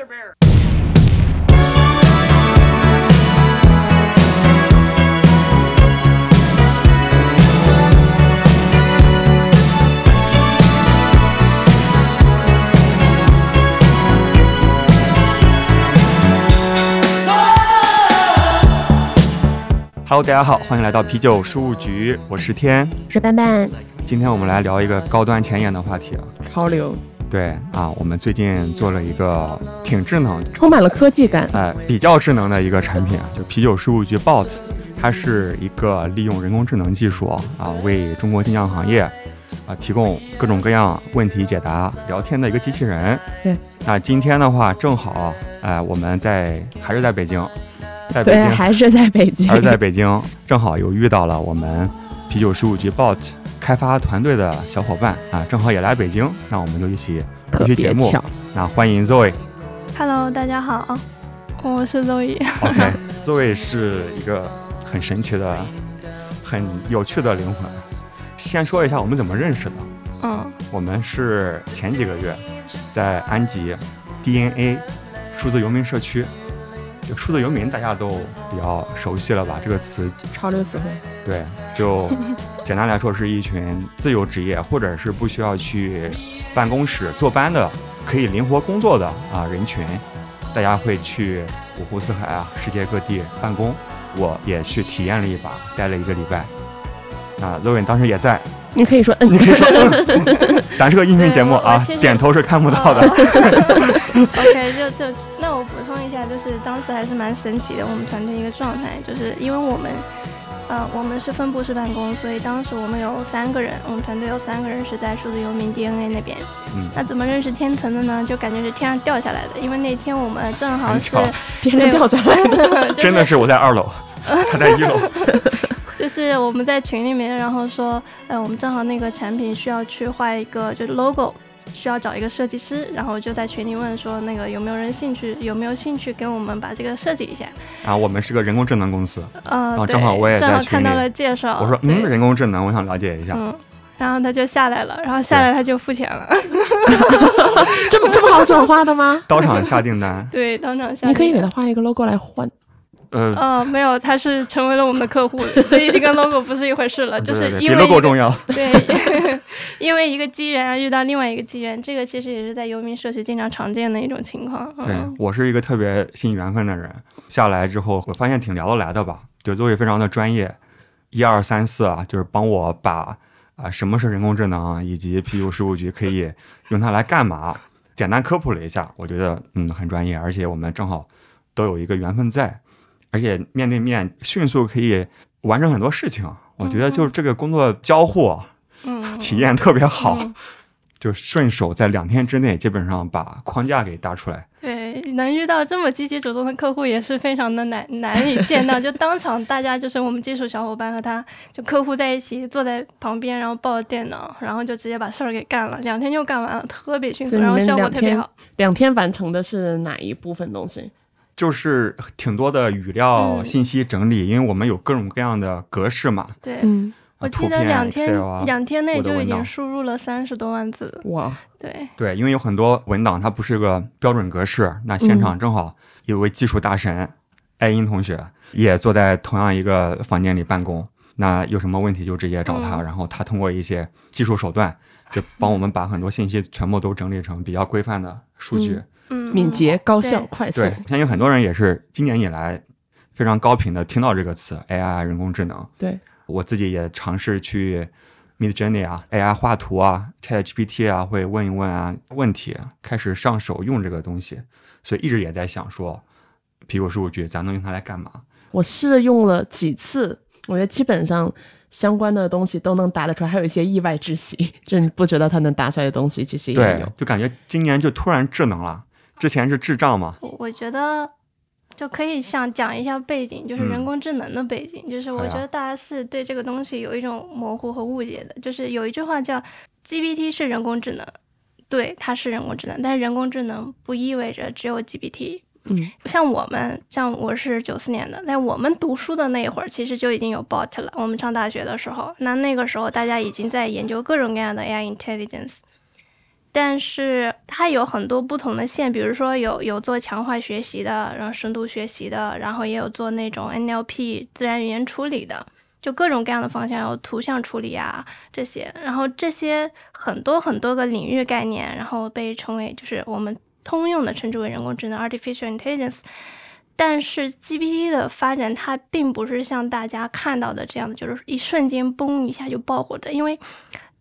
Hello，大家好，欢迎来到啤酒事务局，我是天，我是斑斑。今天我们来聊一个高端前沿的话题啊。潮流。对啊，我们最近做了一个挺智能、充满了科技感，哎，比较智能的一个产品啊，就啤酒事务局 Bot，它是一个利用人工智能技术啊，为中国精酿行业啊提供各种各样问题解答、聊天的一个机器人。对。那今天的话，正好哎，我们在还是在北京。在北京，还是在北京，还是在北京，正好又遇到了我们啤酒事务局 Bot 开发团队的小伙伴啊，正好也来北京，那我们就一起录期节目。那欢迎 Zoe。Hello，大家好，我是 Zoe。OK，Zoe 是一个很神奇的、很有趣的灵魂。先说一下我们怎么认识的。嗯，我们是前几个月在安吉 DNA 数字游民社区。数字游民大家都比较熟悉了吧？这个词潮流词汇。对，就简单来说，是一群自由职业或者是不需要去办公室坐班的，可以灵活工作的啊人群。大家会去五湖四海啊，世界各地办公。我也去体验了一把，待了一个礼拜。啊，Zoe 当时也在。你可以说嗯，你可以说嗯，咱是个音频节目啊，点头是看不到的。OK，就就那我补充一下，就是当时还是蛮神奇的，我们团队一个状态，就是因为我们，呃，我们是分布式办公，所以当时我们有三个人，我们团队有三个人是在数字游民 DNA 那边。嗯。那怎么认识天成的呢？就感觉是天上掉下来的，因为那天我们正好是天上掉下来的，真的是我在二楼，他在一楼。就是我们在群里面，然后说，呃，我们正好那个产品需要去画一个，就是 logo，需要找一个设计师，然后就在群里问说，那个有没有人兴趣，有没有兴趣给我们把这个设计一下？啊，我们是个人工智能公司，嗯，然正好我也在群里。看到了介绍，我说，嗯，人工智能，我想了解一下，嗯，然后他就下来了，然后下来他就付钱了，这么这么好转化的吗？当场下订单，对，当场下，你可以给他画一个 logo 来换。呃，没有，他是成为了我们的客户，所以这个 logo 不是一回事了，就是因为 logo 重要。对，因为一个机缘而遇到另外一个机缘，这个其实也是在游民社区经常常见的一种情况。对我是一个特别信缘分的人，下来之后我发现挺聊得来的吧，就作为非常的专业，一二三四啊，就是帮我把啊什么是人工智能以及 P U 事务局可以用它来干嘛，简单科普了一下，我觉得嗯很专业，而且我们正好都有一个缘分在。而且面对面迅速可以完成很多事情，我觉得就是这个工作交互，嗯，体验特别好，就顺手在两天之内基本上把框架给搭出来。对，能遇到这么积极主动的客户也是非常的难难以见到，就当场大家就是我们技术小伙伴和他就客户在一起坐在旁边，然后抱着电脑，然后就直接把事儿给干了，两天就干完了，特别迅速，然后效果特别好。两天完成的是哪一部分东西？就是挺多的语料信息整理，因为我们有各种各样的格式嘛。对，我记得两天两天内就已经输入了三十多万字。哇，对。对，因为有很多文档它不是个标准格式，那现场正好有位技术大神艾英同学也坐在同样一个房间里办公，那有什么问题就直接找他，然后他通过一些技术手段就帮我们把很多信息全部都整理成比较规范的数据。嗯，敏捷、高效、快速。对，相信很多人也是今年以来非常高频的听到这个词 AI 人工智能。对，我自己也尝试去 Mid Journey 啊，AI 画图啊，ChatGPT 啊，会问一问啊问题，开始上手用这个东西，所以一直也在想说，苹果数据咱能用它来干嘛？我试用了几次，我觉得基本上相关的东西都能答得出来，还有一些意外之喜，就是你不觉得它能答出来的东西，其实也有。就感觉今年就突然智能了。之前是智障吗？我我觉得就可以想讲一下背景，就是人工智能的背景。就是我觉得大家是对这个东西有一种模糊和误解的。就是有一句话叫 GPT 是人工智能，对，它是人工智能，但是人工智能不意味着只有 GPT。嗯，像我们，像我是九四年的，在我们读书的那一会儿，其实就已经有 bot 了。我们上大学的时候，那那个时候大家已经在研究各种各样的 AI intelligence。但是它有很多不同的线，比如说有有做强化学习的，然后深度学习的，然后也有做那种 NLP 自然语言处理的，就各种各样的方向，有图像处理啊这些，然后这些很多很多个领域概念，然后被称为就是我们通用的称之为人工智能 （artificial intelligence）。但是 GPT 的发展，它并不是像大家看到的这样的，就是一瞬间嘣一下就爆火的，因为。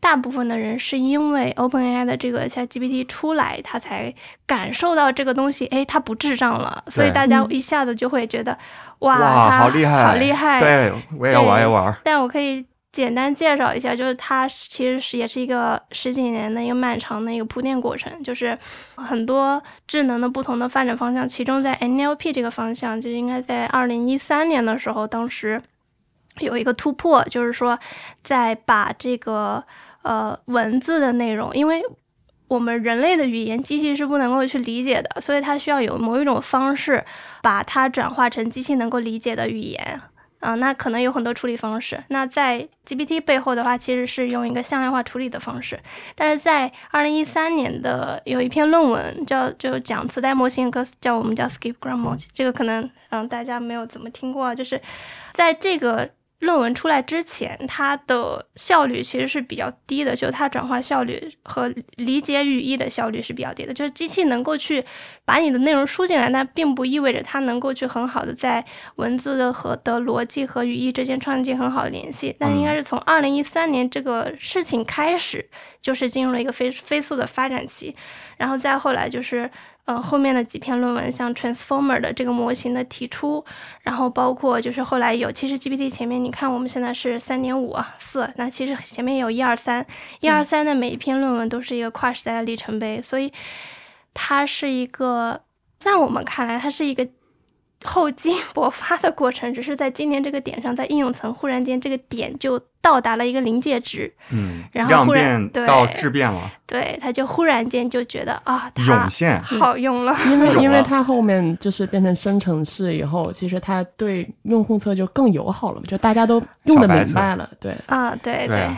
大部分的人是因为 OpenAI 的这个 ChatGPT 出来，他才感受到这个东西，哎，它不智障了，所以大家一下子就会觉得，哇，好厉害，好厉害！对，我也要玩一玩。但我可以简单介绍一下，就是它其实是也是一个十几年的一个漫长的一个铺垫过程，就是很多智能的不同的发展方向，其中在 NLP 这个方向，就应该在二零一三年的时候，当时有一个突破，就是说在把这个。呃，文字的内容，因为我们人类的语言机器是不能够去理解的，所以它需要有某一种方式把它转化成机器能够理解的语言。啊，那可能有很多处理方式。那在 GPT 背后的话，其实是用一个向量化处理的方式。但是在二零一三年的有一篇论文叫就讲磁带模型，跟叫我们叫 Skipgram，这个可能嗯大家没有怎么听过，就是在这个。论文出来之前，它的效率其实是比较低的，就它转化效率和理解语义的效率是比较低的。就是机器能够去把你的内容输进来，那并不意味着它能够去很好的在文字的和的逻辑和语义之间创建很好的联系。但应该是从二零一三年这个事情开始，就是进入了一个飞飞速的发展期，然后再后来就是。呃，后面的几篇论文，像 Transformer 的这个模型的提出，然后包括就是后来有，其实 GPT 前面你看我们现在是三点五四，那其实前面有一二三，一二三的每一篇论文都是一个跨时代的里程碑，所以它是一个，在我们看来，它是一个。后继勃发的过程，只是在今年这个点上，在应用层忽然间这个点就到达了一个临界值，嗯，然后忽然到质变了，对，他就忽然间就觉得啊，涌现。好用了，因为因为它后面就是变成生成式以后，其实它对用户侧就更友好了嘛，就大家都用的明白了，对，啊，对对，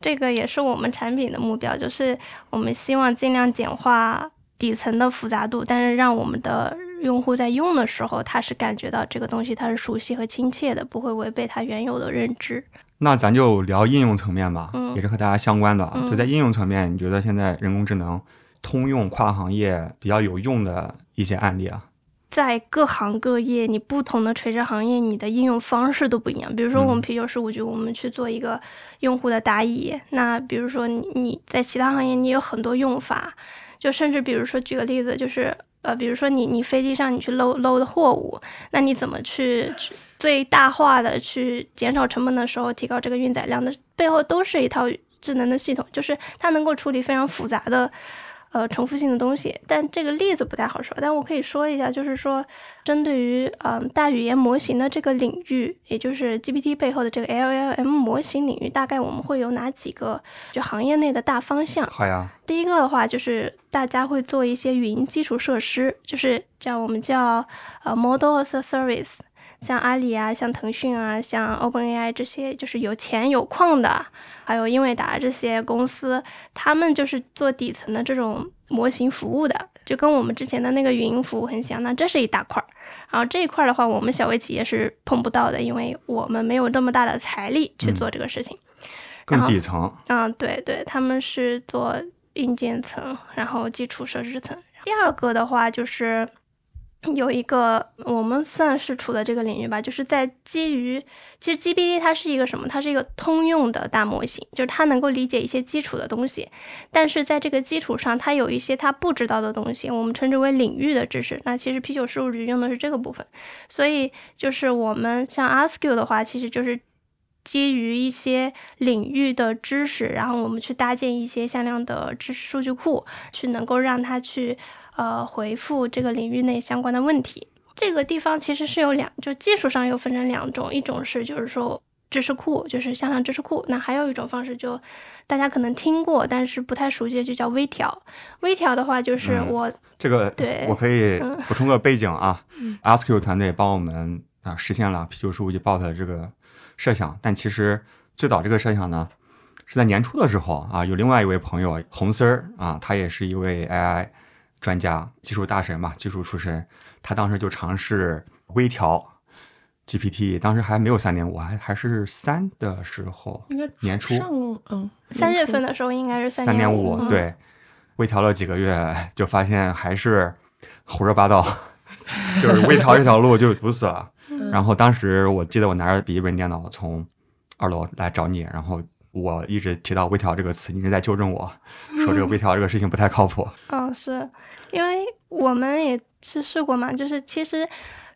这个也是我们产品的目标，就是我们希望尽量简化底层的复杂度，但是让我们的。用户在用的时候，他是感觉到这个东西它是熟悉和亲切的，不会违背他原有的认知。那咱就聊应用层面吧，也是和大家相关的。就在应用层面，你觉得现在人工智能通用跨行业比较有用的一些案例啊？在各行各业，你不同的垂直行业，你的应用方式都不一样。比如说我们啤酒十五局，我们去做一个用户的答疑，那比如说你你在其他行业，你有很多用法，就甚至比如说举个例子，就是。呃，比如说你你飞机上你去搂搂的货物，那你怎么去最大化的去减少成本的时候，提高这个运载量的背后都是一套智能的系统，就是它能够处理非常复杂的。呃，重复性的东西，但这个例子不太好说。但我可以说一下，就是说，针对于嗯大语言模型的这个领域，也就是 GPT 背后的这个 LLM 模型领域，大概我们会有哪几个就行业内的大方向？好呀。第一个的话，就是大家会做一些语音基础设施，就是叫我们叫呃 Model as a Service，像阿里啊，像腾讯啊，像 OpenAI 这些，就是有钱有矿的。还有英伟达这些公司，他们就是做底层的这种模型服务的，就跟我们之前的那个云服务很像。那这是一大块儿，然后这一块儿的话，我们小微企业是碰不到的，因为我们没有这么大的财力去做这个事情。更底层。嗯，对对，他们是做硬件层，然后基础设施层。第二个的话就是。有一个我们算是处的这个领域吧，就是在基于其实 GPT 它是一个什么？它是一个通用的大模型，就是它能够理解一些基础的东西，但是在这个基础上，它有一些它不知道的东西，我们称之为领域的知识。那其实啤酒事务局用的是这个部分，所以就是我们像 Ask You 的话，其实就是基于一些领域的知识，然后我们去搭建一些向量的知识数据库，去能够让它去。呃，回复这个领域内相关的问题，这个地方其实是有两，就技术上又分成两种，一种是就是说知识库，就是向量知识库，那还有一种方式就大家可能听过，但是不太熟悉，就叫微调。微调的话就是我这个对，我可以补充个背景啊，AskU 团队帮我们啊实现了啤酒事务局 Bot 的这个设想，但其实最早这个设想呢。是在年初的时候啊，有另外一位朋友红丝儿啊，他也是一位 AI 专家、技术大神嘛，技术出身，他当时就尝试微调 GPT，当时还没有三点五，还还是三的时候，应该年初上嗯三月份的时候应该是三点点五，嗯对，微调了几个月，就发现还是胡说八道，就是微调这条路就堵死了。然后当时我记得我拿着笔记本电脑从二楼来找你，然后我一直提到微调这个词，你一直在纠正我 说这个微调这个事情不太靠谱。嗯，是因为我们也是试过嘛，就是其实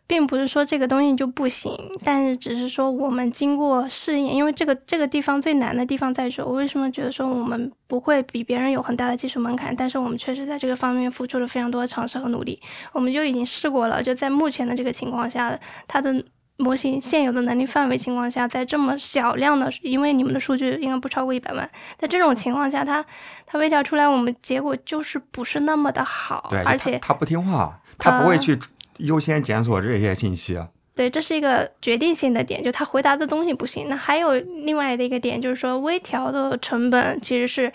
并不是说这个东西就不行，但是只是说我们经过试验，因为这个这个地方最难的地方在于，我为什么觉得说我们不会比别人有很大的技术门槛，但是我们确实在这个方面付出了非常多的尝试和努力，我们就已经试过了，就在目前的这个情况下，它的。模型现有的能力范围情况下，在这么小量的，因为你们的数据应该不超过一百万，在这种情况下，它它微调出来，我们结果就是不是那么的好，对，而且它不听话，它不会呃去优先检索这些信息。对，这是一个决定性的点，就它回答的东西不行。那还有另外的一个点，就是说微调的成本其实是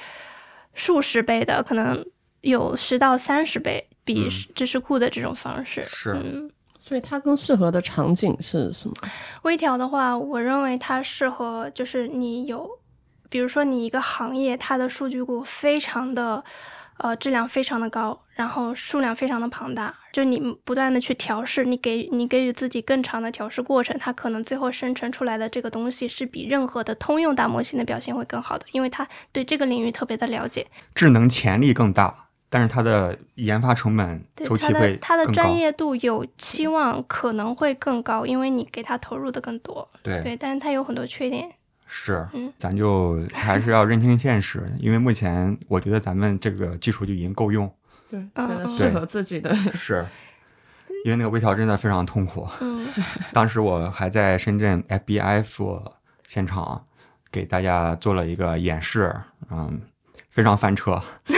数十倍的，可能有十到三十倍，比嗯知识库的这种方式。是嗯，所以它更适合的场景是什么？微调的话，我认为它适合就是你有，比如说你一个行业，它的数据库非常的。呃，质量非常的高，然后数量非常的庞大，就你不断的去调试，你给你给予自己更长的调试过程，它可能最后生成出来的这个东西是比任何的通用大模型的表现会更好的，因为它对这个领域特别的了解，智能潜力更大，但是它的研发成本周期会它的。专业度有期望可能会更高，因为你给它投入的更多，对，对，但是它有很多缺点，是嗯，咱就还是要认清现实，因为目前我觉得咱们这个技术就已经够用。对，适合自己的。是，因为那个微调真的非常痛苦。嗯 当时我还在深圳 FBF 现场给大家做了一个演示，嗯，非常翻车。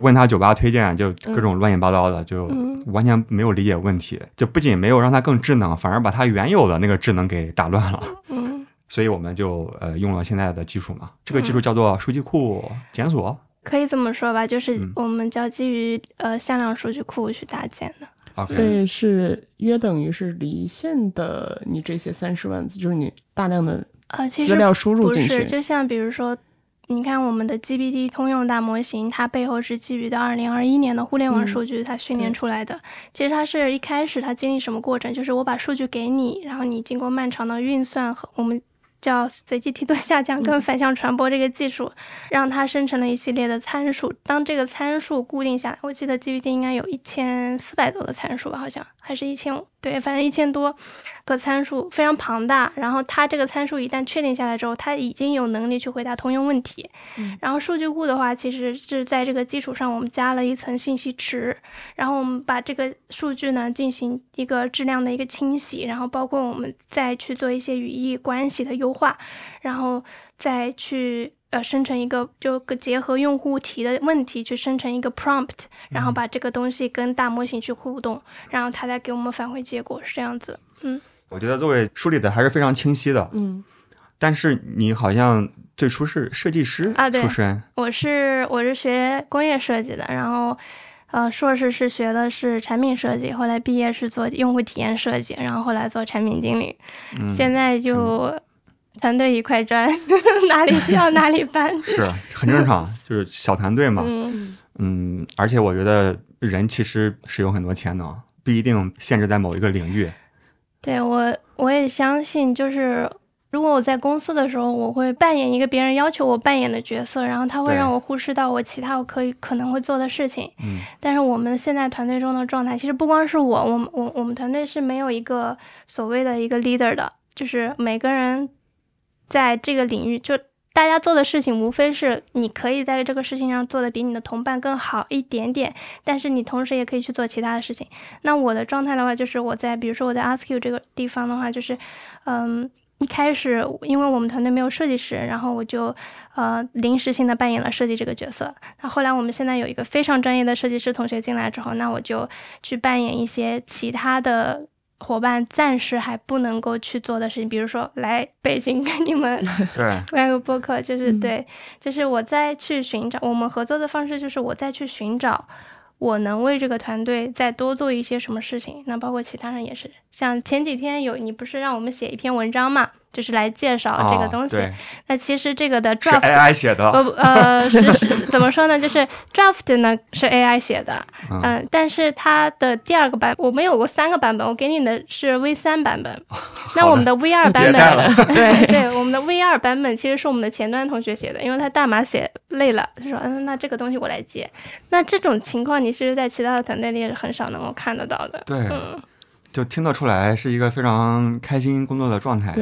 问他酒吧推荐，就各种乱七八糟的，就嗯完全没有理解问题，就不仅没有让它更智能，反而把它原有的那个智能给打乱了。嗯，所以我们就呃用了现在的技术嘛，这个技嗯术叫做数据库检索。可以这么说吧，就是嗯我们叫基于呃向量数据库去搭建的。OK，所以是约等于是离线的，你这些三十万字，就是你大量的呃，其实资料输入进去。就像比如说，你看我们的 GPT 通用大模型，它背后是基于的二零二一年的互联网嗯数据它训练出来的。其实它是一开始它经历什么过程？就是我把数据给你，然后你经过漫长的运算和我们。叫随机梯度下降跟嗯反向传播这个技术，让它生成了一系列的参数。当这个参数固定下来，我记得 GPT 应该有一千四百多个参数吧，好像还是一千五，对，反正一千多个参数，非常庞大。然后它这个参数一旦确定下来之后，它已经有能力去回答通用问题。嗯然后数据库的话，其实是在这个基础上，我们加了一层信息池，然后我们把这个数据呢进行一个质量的一个清洗，然后包括我们再去做一些语义关系的优化，然后再去。呃，生成一个就结合用户提的问题去生成一个 prompt，然后把这个东西跟大模型去互动，然后它再给我们返回结果，是这样子。嗯，我觉得作为梳理的还是非常清晰的。嗯，但是你好像最初是设计师啊对出身，我是我是学工业设计的，然后呃硕士是学的是产品设计，后来毕业是做用户体验设计，然后后来做产品经理，嗯，现在就团队一块砖，哪里需要哪里搬。是很正常，就是小团队嘛。嗯嗯，而且我觉得人其实是有很多潜能，不一定限制在某一个领域。对我我也相信，就是如果我在公司的时候，我会扮演一个别人要求我扮演的角色，然后他会让我忽视到我其他我可以可能会做的事情。嗯但是我们现在团队中的状态，其实不光是我，我我我们团队是没有一个所谓的一个 leader 的，就是每个人在这个领域，就大家做的事情，无非是你可以在这个事情上做的比你的同伴更好一点点，但是你同时也可以去做其他的事情。那我的状态的话，就是我在比如说我在 Ask You 这个地方的话，就是嗯。一开始，因为我们团队没有设计师，然后我就呃临时性的扮演了设计这个角色。那后来我们现在有一个非常专业的设计师同学进来之后，那我就去扮演一些其他的伙伴暂时还不能够去做的事情，比如说来北京跟你们 对 开个播客，就是、嗯对，就是我再去寻找我们合作的方式，就是我再去寻找我能为这个团队再多做一些什么事情。那包括其他人也是，像前几天有你不是让我们写一篇文章嘛，就是来介绍这个啊东西。对那其实这个的 draft AI 写的，不不呃 是是怎么说呢？就是 draft 呢是 AI 写的，嗯嗯，但是它的第二个版我们有过三个版本，我给你的是 V 三版本，那我们的 V 二版本，对对，我们的 V 二版本其实是我们的前端同学写的，因为他代码写累了，他说嗯，那这个东西我来接。那这种情况你其实在其他的团队里也是很少能够看得到的，对嗯就听得出来是一个非常开心工作的状态，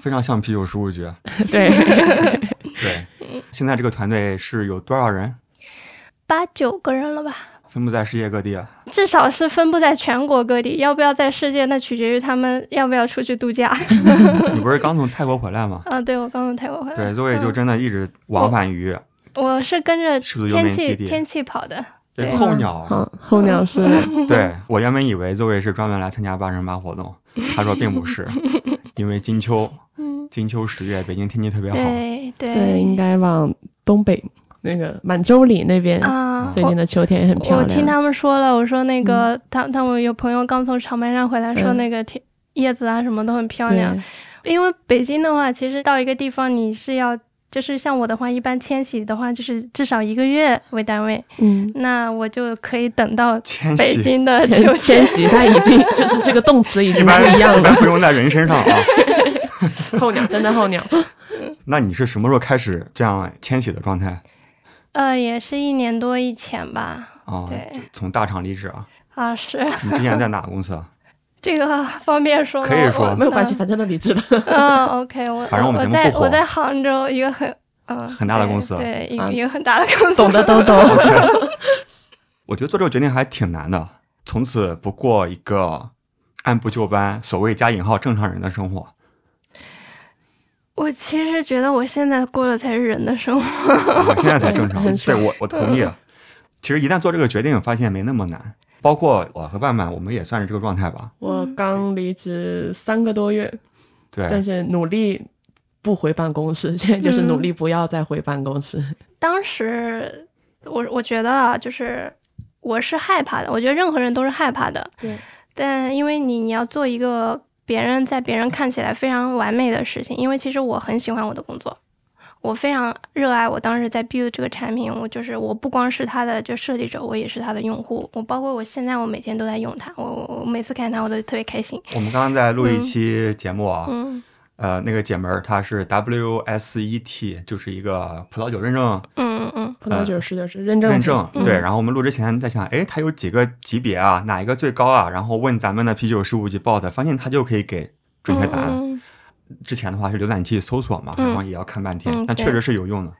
非常像啤酒十五局。对，对，现在这个团队是有多少人？八九个人了吧。分布在世界各地。至少是分布在全国各地，要不要在世界，那取决于他们要不要出去度假。你不是刚从泰国回来吗？啊，对，我刚从泰国回来。对，zoe 就嗯真的一直往返于我是跟着天气天气跑的。对对候鸟。好，候鸟 是对我原本以为 zoe 是专门来参加八乘八活动，他说并不是，因为金秋嗯，金秋十月，北京天气特别好。对对对，应该往东北那个满洲里那边，啊，最近的秋天也很漂亮。我听他们说了，我说那个、他他们有朋友刚从长白山回来，说嗯那个天、叶子啊什么都很漂亮。因为北京的话，其实到一个地方你是要，就是像我的话，一般迁徙的话就是至少一个月为单位，嗯，那我就可以等到迁北京的秋迁徙，它已经 就是这个动词已经不一般一样了。不用在人身上啊。候鸟真的候鸟，那你是什么时候开始这样迁徙的状态呃，也是一年多以前吧。啊？对从大厂离职啊？啊，是你之前在哪个公司啊？这个 方便说吗？可以说没有关系，。反正都离职了。嗯，OK，我反正我们节目不我在杭州一个很嗯很大的公司对，一啊个一个很大的公司。懂的都懂。我觉得做这个决定还挺难的，从此不过一个按部就班、所谓加引号正常人的生活。我其实觉得我现在过的才是人的生活。我，现在才正常。对我，我同意。其实一旦做这个决定，发现没那么难。包括我和曼曼，我们也算是这个状态吧。我刚离职三个多月，对但，是努力不回办公室，现在就是嗯努力不要再回办公室。当时我我觉得啊，就是我是害怕的，我觉得任何人都是害怕的。对，但因为你你要做一个别人在别人看起来非常完美的事情，因为其实我很喜欢我的工作，我非常热爱我当时在 build 这个产品，我就是我不光是它的就设计者，我也是它的用户，我包括我现在我每天都在用它，我我我每次看它我都特别开心。我们刚刚在录一期节目啊，嗯呃，那个姐们儿她是 WSET，就是一个葡萄酒认证嗯嗯嗯葡萄酒是就是认证认证。嗯对，然后我们录之前在想，哎，它有几个级别啊？哪一个最高啊？然后问咱们的啤酒事务局 bot，发现它就可以给准确答案。嗯嗯嗯之前的话是浏览器搜索嘛，嗯然后也要看半天，嗯但确实是有用的。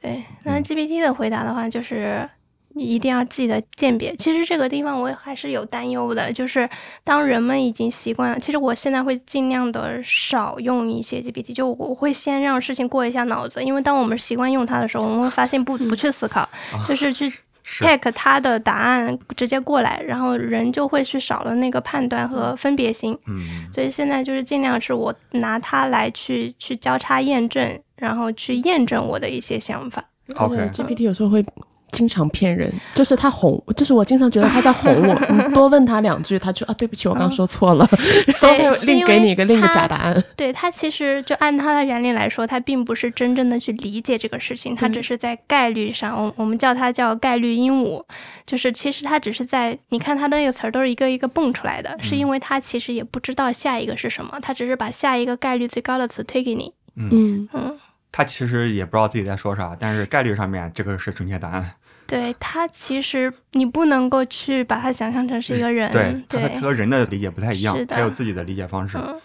对，那嗯 GPT 的回答的话，就是你一定要记得鉴别。其实这个地方我还是有担忧的，就是当人们已经习惯了，其实我现在会尽量的少用一些 GPT，就我会先让事情过一下脑子，因为当我们习惯用它的时候，我们会发现不不去思考，就是去是 take 它的答案直接过来，然后人就会去少了那个判断和分别心。嗯，所以现在就是尽量是我拿它来去去交叉验证，然后去验证我的一些想法。OK 而且 GPT 有时候会经常骗人，就是他哄，就是我经常觉得他在哄我，你多问他两句，他就啊对不起，我刚说错了，然后他又另给你一个另一个假答案。对他其实就按他的原理来说，他并不是真正的去理解这个事情，他只是在概率上，我我们叫它叫概率鹦鹉，就是其实他只是在你看他的那个词儿都是一个一个蹦出来的，是因为他其实也不知道下一个是什么，他只是把下一个概率最高的词推给你。嗯，嗯，他其实也不知道自己在说啥，但是概率上面这个是准确答案。对他其实你不能够去把他想象成是一个人，对，他对和人的理解不太一样他有自己的理解方式。嗯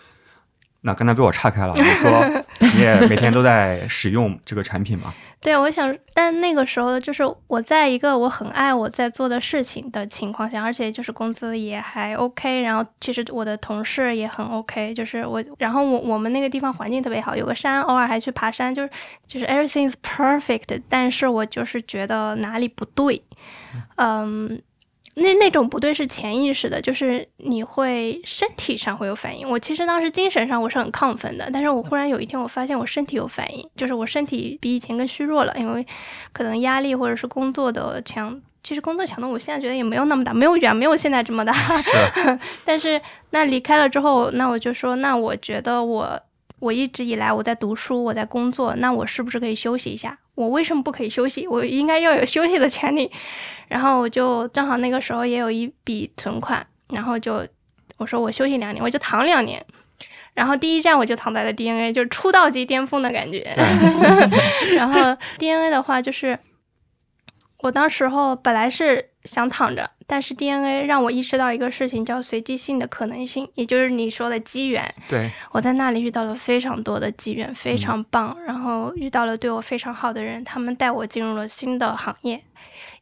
那刚才被我岔开了，我说你也每天都在使用这个产品吗？对，我想，但那个时候就是我在一个我很爱我在做的事情的情况下，而且就是工资也还 OK，然后其实我的同事也很 OK，就是我，然后我我们那个地方环境特别好，有个山，偶尔还去爬山，就是就是 everything is perfect，但是我就是觉得哪里不对，嗯。那那种不对是潜意识的，就是你会身体上会有反应。我其实当时精神上我是很亢奋的，但是我忽然有一天我发现我身体有反应，就是我身体比以前更虚弱了，因为可能压力或者是工作的强。其实工作强度我现在觉得也没有那么大，没有远没有现在这么大。是，但是那离开了之后，那我就说，那我觉得我我一直以来我在读书，我在工作，那我是不是可以休息一下？我为什么不可以休息？我应该要有休息的权利。然后我就正好那个时候也有一笔存款，然后就我说我休息两年，我就躺两年。然后第一站我就躺在了 DNA，就是出道即巅峰的感觉。然后 DNA 的话就是。我当时候本来是想躺着，但是 DNA 让我意识到一个事情，叫随机性的可能性，也就是你说的机缘。对，我在那里遇到了非常多的机缘，非常棒。然后遇到了对我非常好的人，他们带我进入了新的行业，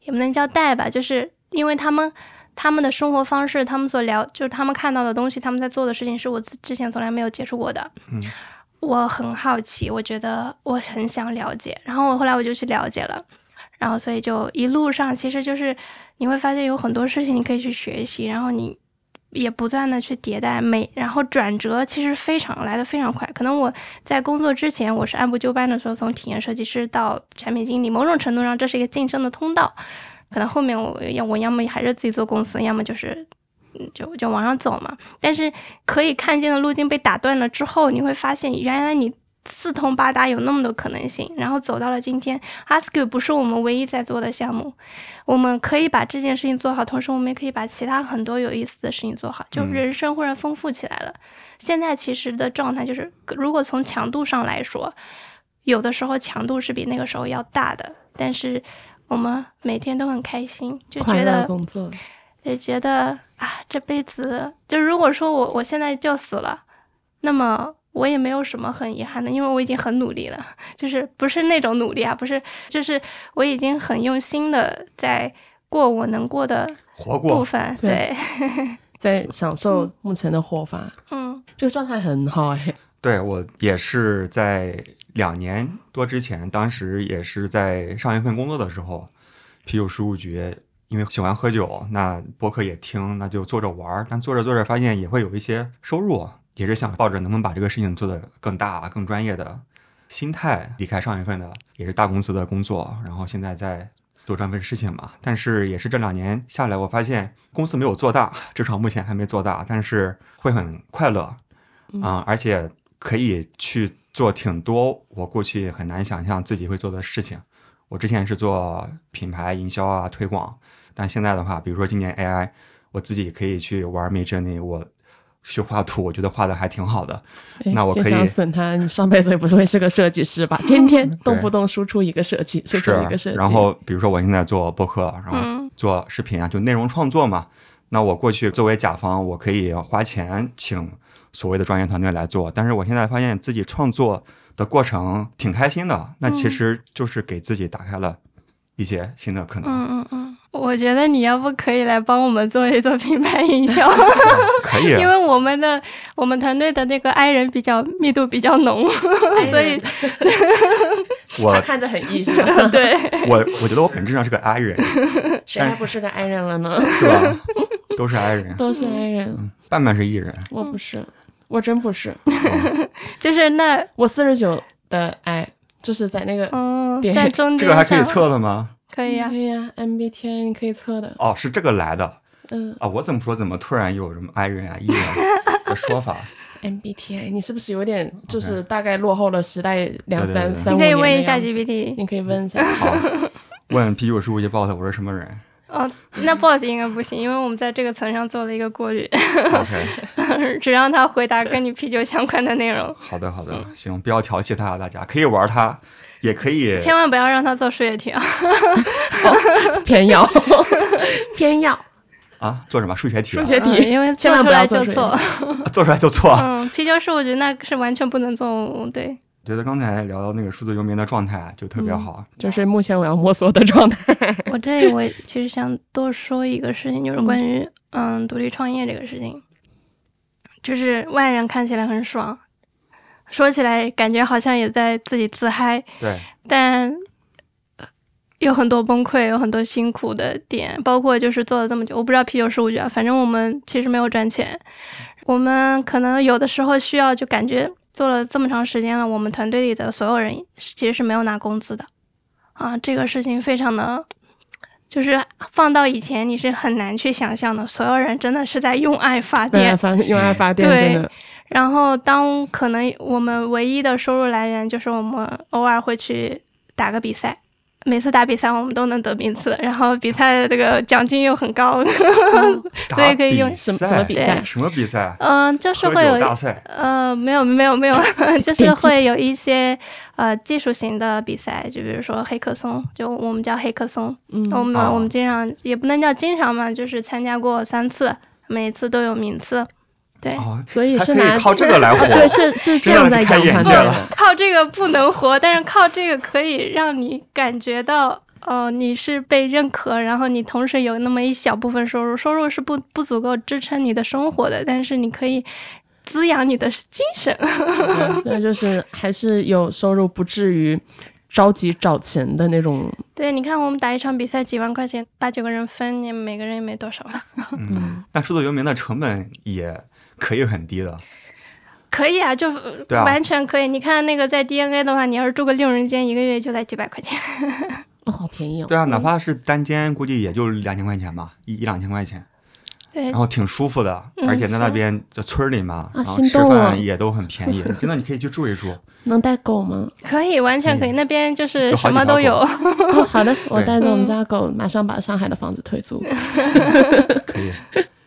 也不能叫带吧，就是因为他们他们的生活方式，他们所聊，就是他们看到的东西，他们在做的事情，是我之前从来没有接触过的。嗯，我很好奇，我觉得我很想了解，然后我后来我就去了解了。然后，所以就一路上，其实就是你会发现有很多事情你可以去学习，然后你也不断的去迭代，每然后转折其实非常来的非常快。可能我在工作之前，我是按部就班的说从体验设计师到产品经理，某种程度上这是一个晋升的通道。可能后面我要我要么还是自己做公司，要么就是就就往上走嘛。但是可以看见的路径被打断了之后，你会发现原来你。四通八达，有那么多可能性，然后走到了今天。Ask 不是我们唯一在做的项目，我们可以把这件事情做好，同时我们也可以把其他很多有意思的事情做好，就人生忽然丰富起来了。现在其实的状态就是，如果从强度上来说，有的时候强度是比那个时候要大的，但是我们每天都很开心，就觉得工作，也觉得啊，这辈子就如果说我我现在就死了，那么。我也没有什么很遗憾的，因为我已经很努力了，就是不是那种努力啊，不是，就是我已经很用心的在过我能过的部分，对，在享受目前的活法，嗯，这个状态很好哎。对我也是在两年多之前，当时也是在上一份工作的时候，啤酒事务局，因为喜欢喝酒，那博客也听，那就做着玩儿，但做着做着发现也会有一些收入。也是想抱着能不能把这个事情做得更大、更专业的心态离开上一份的也是大公司的工作，然后现在在做这份事情嘛。但是也是这两年下来，我发现公司没有做大，至少目前还没做大，但是会很快乐啊，而且可以去做挺多我过去很难想象自己会做的事情。我之前是做品牌营销啊、推广，但现在的话，比如说今年 AI，我自己可以去玩 Midjourney，我。去画图，我觉得画的还挺好的。那我可以损他，你上辈子也不是会是个设计师吧？天天动不动输出一个设计，输出一个设计。然后比如说我现在做播客，然后做视频啊，就内容创作嘛。那我过去作为甲方，我可以花钱请所谓的专业团队来做。但是我现在发现自己创作的过程挺开心的，那其实就是给自己打开了一些新的可能。嗯嗯嗯。我觉得你要不可以来帮我们做一做品牌营销，可以，因为我们的我们团队的那个 I 人比较密度比较浓，所以 我看着很艺术。对，我我觉得我本质上是个 I 人，谁还不是个 I 人了呢？是吧？都是 I 人，都是 I 人，半半是艺人。我不是，我真不是，就是那我四十九的 I，就是在那个在中间，这个还可以测的吗？可以呀，可以呀，MBTI 你可以测的。哦，是这个来的。嗯啊，我怎么说？怎么突然有什么 I 人啊、E 人 的说法？MBTI，你是不是有点就是大概落后了时代两三三五年？你可以问一下 GPT，你可以问一下。好，问啤酒事务局 bot 我是什么人？哦，那 bot 应该不行，因为我们在这个层上做了一个过滤。OK，只让他回答跟你啤酒相关的内容。好的，好的，行，不要调戏他啊，大家可以玩他。也可以，千万不要让他做 数学题啊！偏要，偏要啊！做什么数学题？数学题，因为千万不要做错，做出来就错。嗯，啤酒是我觉得那是完全不能做。对，觉得刚才聊到那个数字游民的状态就特别好，就是目前我要摸索的状态。我这里我其实想多说一个事情，就是关于嗯独立创业这个事情，就是外人看起来很爽。说起来，感觉好像也在自己自嗨。对。但有很多崩溃，有很多辛苦的点，包括就是做了这么久，我不知道啤酒十五局啊，反正我们其实没有赚钱，我们可能有的时候需要就感觉做了这么长时间了，我们团队里的所有人其实是没有拿工资的，啊，这个事情非常的，就是放到以前你是很难去想象的，所有人真的是在用爱发电，用爱发电，真的。然后当可能我们唯一的收入来源就是我们偶尔会去打个比赛。每次打比赛，我们都能得名次，然后比赛的这个奖金又很高，所以可以用什么什么比赛？什么比赛？嗯，就是会有大赛。呃，没有没有没有，就是会有一些呃技术型的比赛，就比如说黑客松，就我们叫黑客松。嗯，我们我们经常也不能叫经常嘛，就是参加过三次，每次都有名次。对，所以是拿靠这个来活，对，是是这样在养团队的。靠这个不能活，但是靠这个可以让你感觉到，呃，你是被认可，然后你同时有那么一小部分收入，收入是不不足够支撑你的生活的，但是你可以滋养你的精神。那就是还是有收入，不至于着急找钱的那种。对，你看我们打一场比赛几万块钱，八九个人分，你每个人也没多少。嗯，但数字游民的成本也。可以很低的，可以啊，就完全可以。你看那个在 DNA 的话，你要是住个六人间，一个月就才几百块钱，好便宜哦。对啊，哪怕是单间，估计也就两千块钱吧，一一两千块钱。对，然后挺舒服的，而且在那边在村里嘛，然后吃饭也都很便宜。真的，你可以去住一住。能带狗吗？可以，完全可以。那边就是什么都有。好的，我带着我们家狗，马上把上海的房子退租。可以。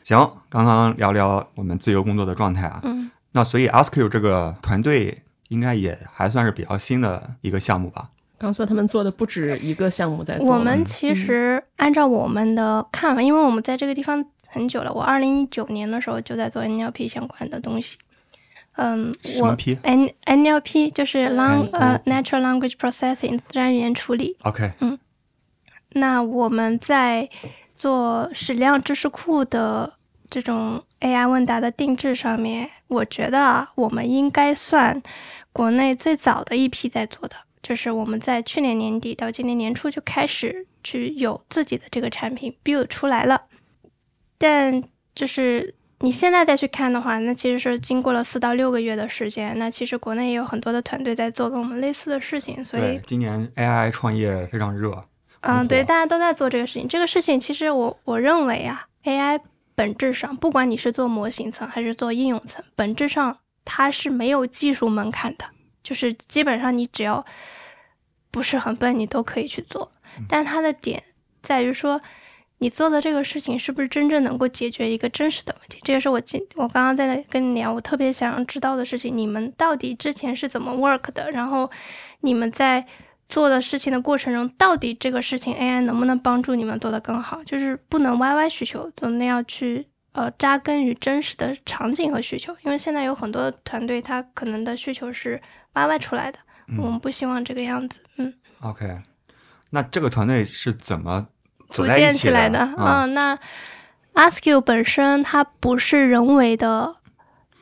行，刚刚聊聊我们自由工作的状态啊。嗯。那所以 Ask you 这个团队应该也还算是比较新的一个项目吧？刚说他们做的不止一个项目在做。我们其实按照我们的看法，因为我们在这个地方很久了，我二零一九年的时候就在做 NLP 相关的东西。嗯。我 N NLP 就是 Lang 呃 Natural Language Processing 自然语言处理。OK。嗯。那我们在。做矢量知识库的这种 AI 问答的定制上面，我觉得啊，我们应该算国内最早的一批在做的。就是我们在去年年底到今年年初就开始去有自己的这个产品 build 出来了。但就是你现在再去看的话，那其实是经过了四到六个月的时间。那其实国内也有很多的团队在做跟我们类似的事情。所以今年 AI 创业非常热。嗯，对，大家都在做这个事情。这个事情其实我我认为啊，AI 本质上，不管你是做模型层还是做应用层，本质上它是没有技术门槛的，就是基本上你只要不是很笨，你都可以去做。但它的点在于说，你做的这个事情是不是真正能够解决一个真实的问题？这也是我今我刚刚在跟你聊，我特别想知道的事情。你们到底之前是怎么 work 的？然后你们在。做的事情的过程中，到底这个事情 AI 能不能帮助你们做得更好？就是不能 YY 需求，总得要去呃扎根于真实的场景和需求。因为现在有很多团队，他可能的需求是 YY 出来的，我们不希望这个样子。嗯，OK，那这个团队是怎么组建起来的？嗯，那 AskU 本身它不是人为的。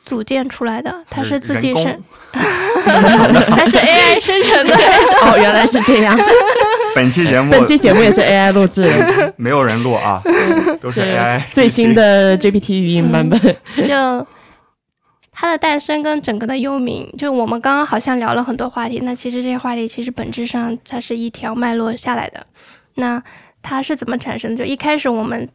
组建出来的，它是自己生，它是 AI 生成的。哦，原来是这样。本期节目，本期节目也是 AI 录制，没有人录啊，都是 AI 最新的 GPT 语音版本。就它的诞生跟整个的幽冥，就我们刚刚好像聊了很多话题，那其实这些话题其实本质上它是一条脉络下来的。那它是怎么产生的？就一开始我们，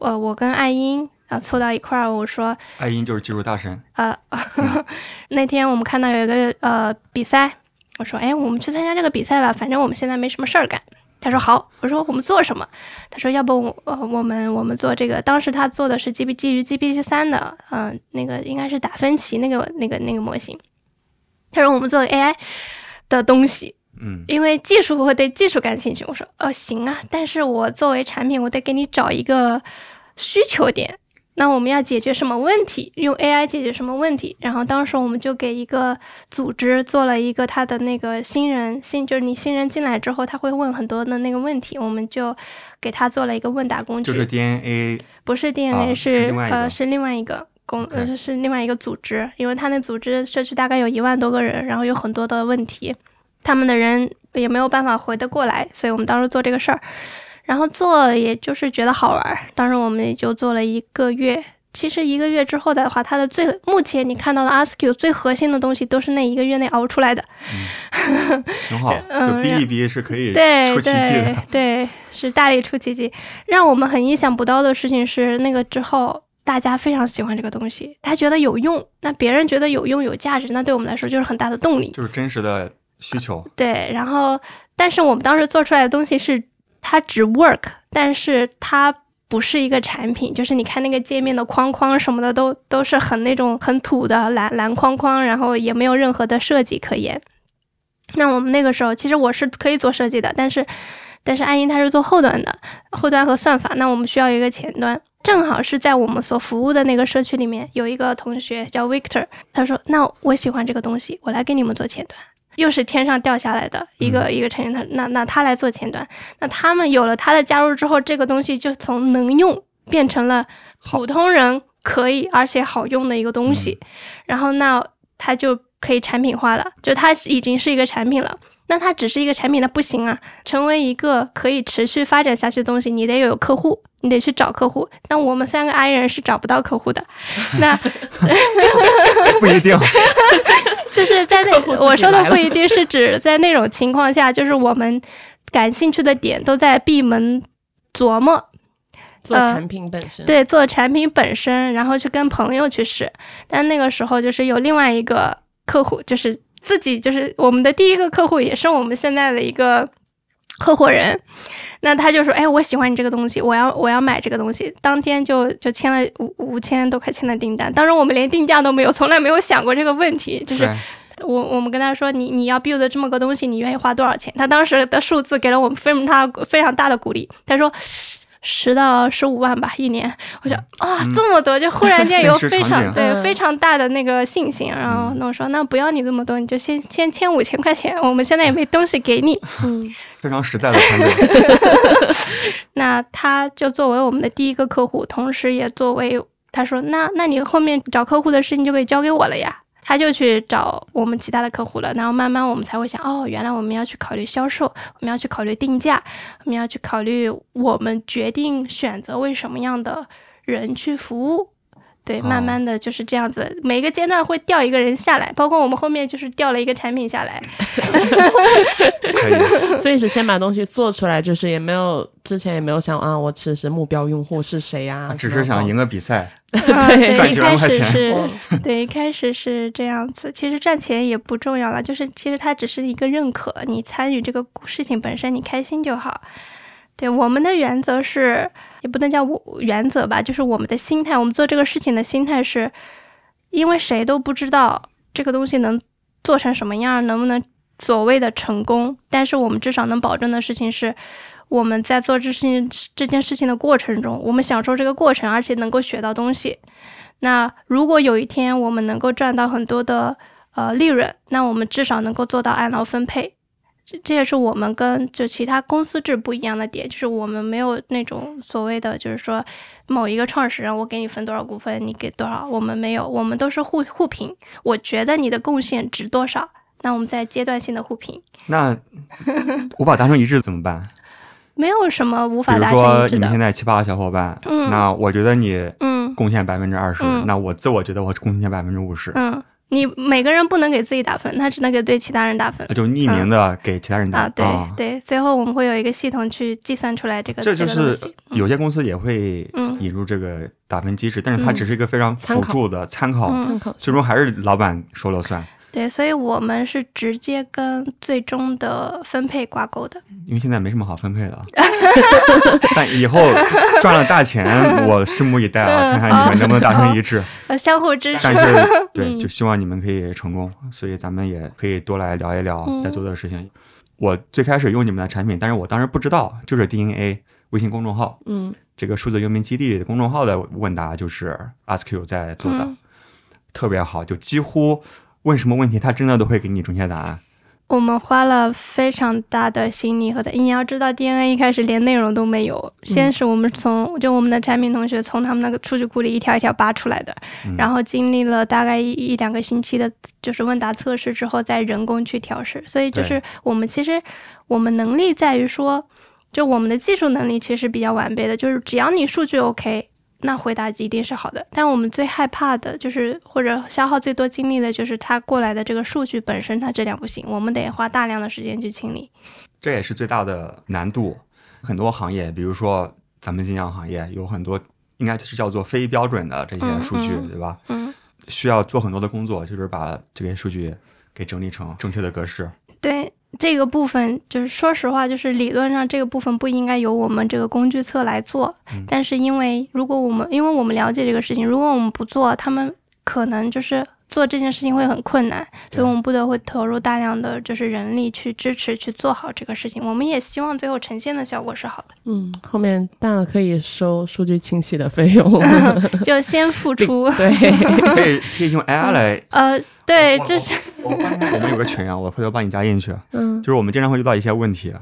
呃，我跟爱英。啊，凑到一块儿，我说，爱因就是技术大神。呃，那天我们看到有一个呃比赛，我说，哎，我们去参加这个比赛吧，反正我们现在没什么事儿干。他说好，我说我们做什么？他说要不呃我们我们做这个。当时他做的是 G B 基于 GPT 三的，嗯，那个应该是达芬奇那个那个那个模型。他说我们做 AI 的东西，嗯，因为技术我对技术感兴趣。我说哦行啊，但是我作为产品，我得给你找一个需求点。那我们要解决什么问题？用 AI 解决什么问题？然后当时我们就给一个组织做了一个他的那个新人新，就是你新人进来之后，他会问很多的那个问题，我们就给他做了一个问答工具。就是 DNA，不是 DNA，是呃是另外一个公呃是另外一个组织，因为他那组织社区大概有一万多个人，然后有很多的问题。他们的人也没有办法回得过来，所以我们当时做这个事儿，然后做也就是觉得好玩儿，当时我们也就做了一个月。其实一个月之后的话，它的最目前你看到的 Ask You 最核心的东西都是那一个月内熬出来的。挺好，就逼一逼是可以对出奇迹对的。对，是大力出奇迹。让我们很意想不到的事情是，那个之后大家非常喜欢这个东西，他觉得有用，那别人觉得有用有价值，那对我们来说就是很大的动力。就是真实的需求，对，然后但是我们当时做出来的东西是它只 work，但是它不是一个产品，就是你看那个界面的框框什么的都都是很那种很土的蓝蓝框框，然后也没有任何的设计可言。那我们那个时候其实我是可以做设计的，但是但是安英他是做后端的，后端和算法，那我们需要一个前端。正好是在我们所服务的那个社区里面，有一个同学叫 Victor，他说：“那我喜欢这个东西，我来给你们做前端。”又是天上掉下来的一个、一个成员，他那那他来做前端，那他们有了他的加入之后，这个东西就从能用变成了普通人可以而且好用的一个东西，然后那它就可以产品化了，就它已经是一个产品了。那它只是一个产品，它不行啊！成为一个可以持续发展下去的东西，你得有客户，你得去找客户。但我们三个 I 人是找不到客户的，那 不一定。就是在那我说的不一定是指在那种情况下，就是我们感兴趣的点都在闭门琢磨，做产品本身，对，做产品本身，然后去跟朋友去试。但那个时候就是有另外一个客户，就是自己就是我们的第一个客户，也是我们现在的一个合伙人。那他就说：“哎，我喜欢你这个东西，我要我要买这个东西。”当天就就签了五五千多块钱的订单。当时我们连定价都没有，从来没有想过这个问题。就是我我们跟他说：“你你要 build 这么个东西，你愿意花多少钱？”他当时的数字给了我们非常大非常大的鼓励。他说。十到十五万吧，一年，我就啊、嗯。这么多，就忽然间有 非常对非常大的那个信心，然后那我说那不要你这么多，你就先先签五千块钱，我们现在也没东西给你，嗯，非常实在的团队。那他就作为我们的第一个客户，同时也作为他说那那你后面找客户的事情就可以交给我了呀。他就去找我们其他的客户了，然后慢慢我们才会想，哦，原来我们要去考虑销售，我们要去考虑定价，我们要去考虑我们决定选择为什么样的人去服务。对，慢慢的就是这样子，每个阶段会调一个人下来，包括我们后面就是调了一个产品下来。可以，所以是先把东西做出来，就是也没有之前也没有想啊，我其实目标用户是谁呀、只是想赢个比赛。啊对，赚一开几万块钱始是嗯，对，一开始是这样子。其实赚钱也不重要了，就是其实它只是一个认可，你参与这个事情本身，你开心就好。对，我们的原则是，也不能叫原则吧，就是我们的心态，我们做这个事情的心态是，因为谁都不知道这个东西能做成什么样，能不能所谓的成功，但是我们至少能保证的事情是，我们在做这事这件事情的过程中，我们享受这个过程，而且能够学到东西。那如果有一天我们能够赚到很多的呃利润，那我们至少能够做到按劳分配。这这也是我们跟就其他公司制不一样的点，就是我们没有那种所谓的，就是说某一个创始人我给你分多少股份，你给多少，我们没有，我们都是互互评。我觉得你的贡献值多少，那我们在阶段性的互评，那无法达成一致怎么办？没有什么无法达成一致说你们现。在七八个小伙伴，嗯那我觉得你嗯贡献百分之二十嗯，那我自我觉得我贡献百分之五十，嗯，你每个人不能给自己打分，他只能给对其他人打分那。就匿名的给其他人打啊，对、对，最后我们会有一个系统去计算出来这个这就是有些公司也会嗯引入这个打分机制，但是它嗯只是一个非常辅助的参考，嗯参考最终还是老板说了算。对，所以我们是直接跟最终的分配挂钩的。因为现在没什么好分配的，但以后赚了大钱，我拭目以待啊，嗯看看你们能不能达成一致。呃，相互支持。但是，对，嗯就希望你们可以成功，所以咱们也可以多来聊一聊嗯在做的事情。我最开始用你们的产品，但是我当时不知道，就是 DNA 微信公众号嗯，这个数字游民基地公众号的问答，就是 AskQ 在做的，嗯特别好，就几乎问什么问题，他真的都会给你正确答案。我们花了非常大的心力和的，你要知道，DNA 一开始连内容都没有，先是我们从就我们的产品同学从他们那个数据库里一条一条扒出来的，然后经历了大概一一两个星期的，就是问答测试之后，再人工去调试。所以就是我们其实我们能力在于说，就我们的技术能力其实比较完备的，就是只要你数据 OK。那回答一定是好的，但我们最害怕的就是，或者消耗最多精力的就是他过来的这个数据本身，它质量不行，我们得花大量的时间去清理。这也是最大的难度。很多行业，比如说咱们金匠行业，有很多应该是叫做非标准的这些数据，对吧？嗯。需要做很多的工作，就是把这些数据给整理成正确的格式。对。这个部分就是说实话，就是理论上这个部分不应该由我们这个工具册来做，但是因为如果我们因为我们了解这个事情，如果我们不做，他们可能就是。做这件事情会很困难，所以我们不得会投入大量的就是人力去支持去做好这个事情。我们也希望最后呈现的效果是好的。嗯，后面当然可以收数据清洗的费用，就先付出。对，可以可以用 AI 来。呃，对，这是。我们有个群啊，我回头帮你加进去。嗯，就是我们经常会遇到一些问题，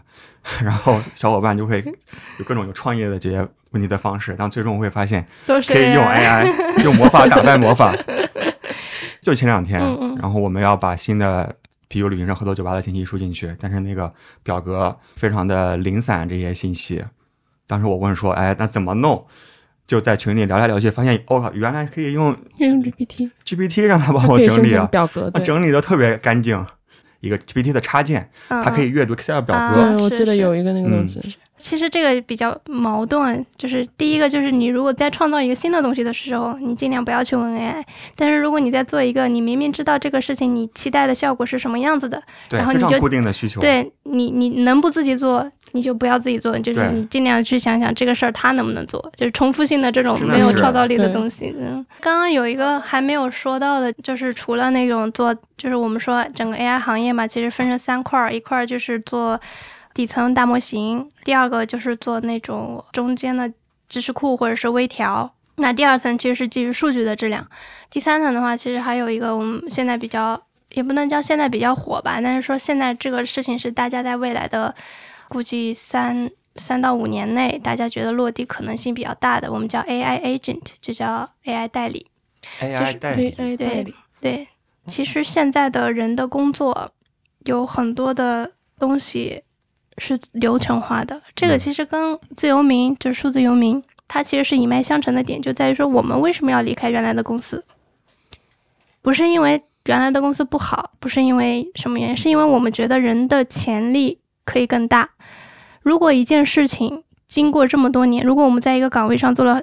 然后小伙伴就会有各种有创业的解决问题的方式，但最终会发现可以用 AI 用魔法打败魔法。就前两天，然后我们要把新的啤酒旅行社合作酒吧的信息输进去，但是那个表格非常的零散，这些信息。当时我问说：“哎，那怎么弄？”就在群里聊来聊去，发现我靠，原来可以用用 GPT，GPT 让他帮我整理表格，整理的特别干净。一个 GPT 的插件，它可以阅读 Excel 表格。我记得有一个那个东西。其实这个比较矛盾，就是第一个就是你如果在创造一个新的东西的时候，你尽量不要去问 AI。但是如果你在做一个你明明知道这个事情你期待的效果是什么样子的，然后你就固定的需求，对你你能不自己做，你就不要自己做，就是你尽量去想想这个事儿他能不能做，就是重复性的这种没有创造力的东西。嗯，刚刚有一个还没有说到的，就是除了那种做，就是我们说整个 AI 行业嘛，其实分成三块儿，一块儿就是做。底层大模型，第二个就是做那种中间的知识库或者是微调。那第二层其实是基于数据的质量。第三层的话，其实还有一个我们现在比较，也不能叫现在比较火吧，但是说现在这个事情是大家在未来的估计三三到五年内，大家觉得落地可能性比较大的，我们叫 AI agent，就叫 AI 代理。AI 代理。AI 代理。对，其实现在的人的工作有很多的东西。是流程化的，这个其实跟自由民就是数字游民，它其实是一脉相承的点，就在于说我们为什么要离开原来的公司，不是因为原来的公司不好，不是因为什么原因，是因为我们觉得人的潜力可以更大。如果一件事情经过这么多年，如果我们在一个岗位上做了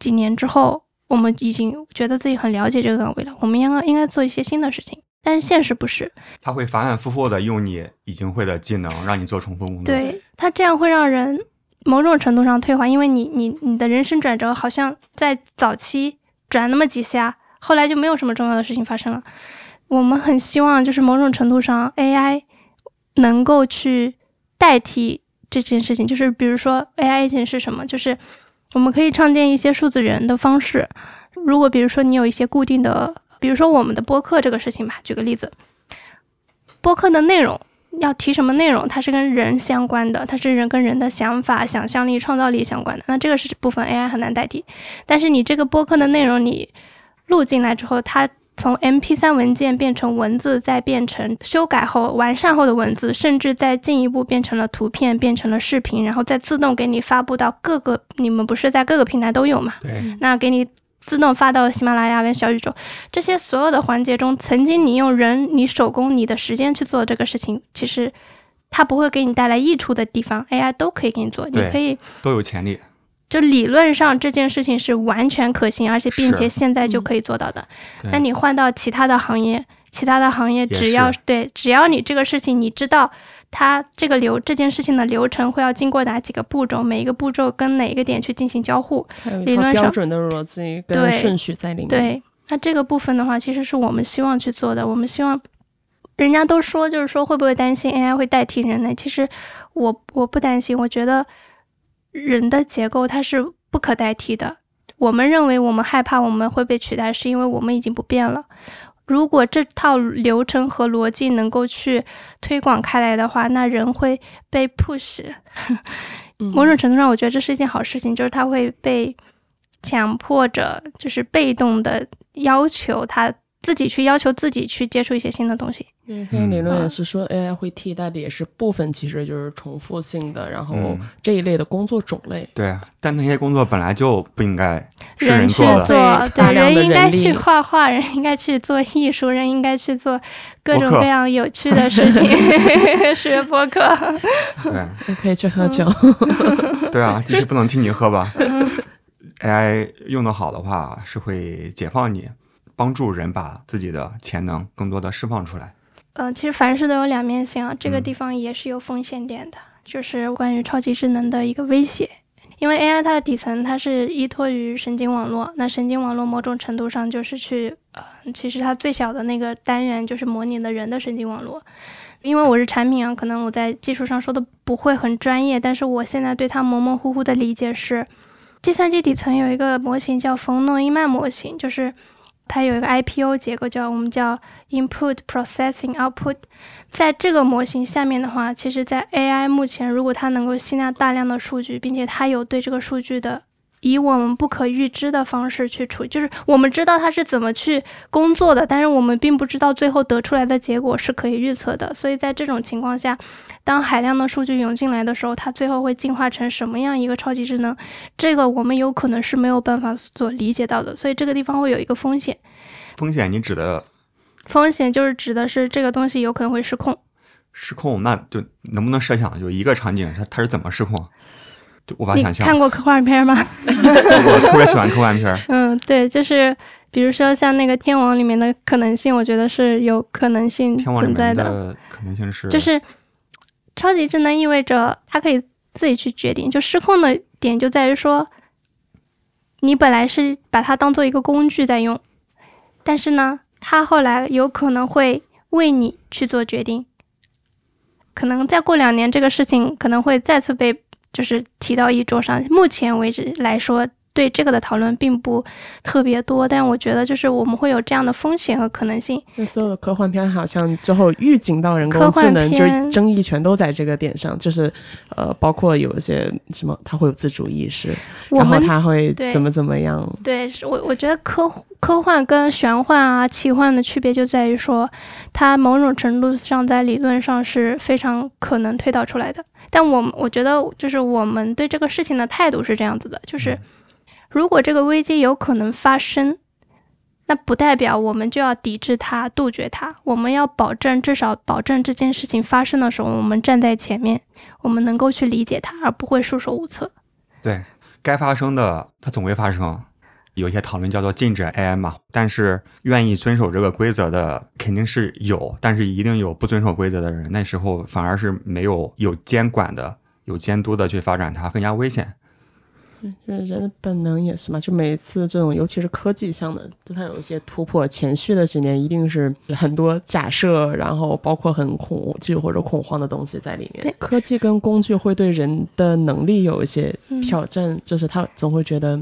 几年之后，我们已经觉得自己很了解这个岗位了，我们应该应该做一些新的事情。但是现实不是，他会反反复复的用你已经会的技能，让你做重复工作。对他这样会让人某种程度上退化，因为你你你的人生转折好像在早期转那么几下，后来就没有什么重要的事情发生了。我们很希望就是某种程度上 AI 能够去代替这件事情，就是比如说 AI 件是什么，就是我们可以创建一些数字人的方式。如果比如说你有一些固定的。比如说我们的播客这个事情吧，举个例子，播客的内容要提什么内容，它是跟人相关的，它是人跟人的想法、想象力、创造力相关的。那这个是部分 AI 很难代替。但是你这个播客的内容你录进来之后，它从 MP3 文件变成文字，再变成修改后完善后的文字，甚至再进一步变成了图片，变成了视频，然后再自动给你发布到各个，你们不是在各个平台都有嘛？对。那给你。自动发到喜马拉雅跟小宇宙，这些所有的环节中，曾经你用人、你手工、你的时间去做这个事情，其实它不会给你带来益处的地方，AI 都可以给你做。你可以都有潜力。就理论上这件事情是完全可行，而且并且现在就可以做到的。那你换到其他的行业，其他的行业只要对，只要你这个事情你知道。它这个流这件事情的流程会要经过哪几个步骤？每一个步骤跟哪一个点去进行交互？理论上标准的逻辑跟顺序在里面。对，那这个部分的话，其实是我们希望去做的。我们希望，人家都说就是说会不会担心 AI 会代替人类？其实我我不担心，我觉得人的结构它是不可代替的。我们认为我们害怕我们会被取代，是因为我们已经不变了。如果这套流程和逻辑能够去推广开来的话，那人会被 push。某种程度上，我觉得这是一件好事情，就是他会被强迫着，就是被动的要求他。自己去要求自己去接触一些新的东西。对，现在理论也是说，AI 会替代的也是部分，其实就是重复性的，然后这一类的工作种类。对啊，但那些工作本来就不应该是人做的。对，人应该去画画，人应该去做艺术，人应该去做各种各样有趣的事情，学播客。对，也可以去喝酒。对啊，必须不能替你喝吧？AI 用的好的话，是会解放你。帮助人把自己的潜能更多的释放出来。呃，其实凡事都有两面性啊，这个地方也是有风险点的，就是关于超级智能的一个威胁。因为 AI 它的底层它是依托于神经网络，那神经网络某种程度上就是去呃，其实它最小的那个单元就是模拟的人的神经网络。因为我是产品啊，可能我在技术上说的不会很专业，但是我现在对它模模糊糊的理解是，计算机底层有一个模型叫冯诺依曼模型，就是。它有一个 IPO 结构，叫我们叫 Input Processing Output。在这个模型下面的话，其实，在 AI 目前，如果它能够吸纳大量的数据，并且它有对这个数据的。以我们不可预知的方式去处，就是我们知道它是怎么去工作的，但是我们并不知道最后得出来的结果是可以预测的。所以在这种情况下，当海量的数据涌进来的时候，它最后会进化成什么样一个超级智能，这个我们有可能是没有办法所理解到的。所以这个地方会有一个风险。风险，你指的？风险就是指的是这个东西有可能会失控。失控，那就能不能设想，就一个场景，它它是怎么失控？无法想象。看过科幻片吗？我特别喜欢科幻片。嗯，对，就是比如说像那个《天王》里面的可能性，我觉得是有可能性存在的。可能性是，就是超级智能意味着它可以自己去决定。就失控的点就在于说，你本来是把它当做一个工具在用，但是呢，它后来有可能会为你去做决定。可能再过两年，这个事情可能会再次被。就是提到一桌上，目前为止来说，对这个的讨论并不特别多。但我觉得，就是我们会有这样的风险和可能性。那所有的科幻片好像最后预警到人工智能，就是争议全都在这个点上。就是，呃，包括有一些什么，它会有自主意识，然后它会怎么怎么样？对，我我觉得科科幻跟玄幻啊、奇幻的区别就在于说，它某种程度上在理论上是非常可能推导出来的。但我我觉得，就是我们对这个事情的态度是这样子的，就是如果这个危机有可能发生，那不代表我们就要抵制它、杜绝它。我们要保证，至少保证这件事情发生的时候，我们站在前面，我们能够去理解它，而不会束手无策。对该发生的，它总会发生。有一些讨论叫做禁止 AI 嘛，但是愿意遵守这个规则的肯定是有，但是一定有不遵守规则的人，那时候反而是没有有监管的、有监督的去发展它，更加危险。人的本能也是嘛，就每次这种，尤其是科技上的，它有一些突破，前续的几年一定是很多假设，然后包括很恐惧或者恐慌的东西在里面。科技跟工具会对人的能力有一些挑战，就是他总会觉得。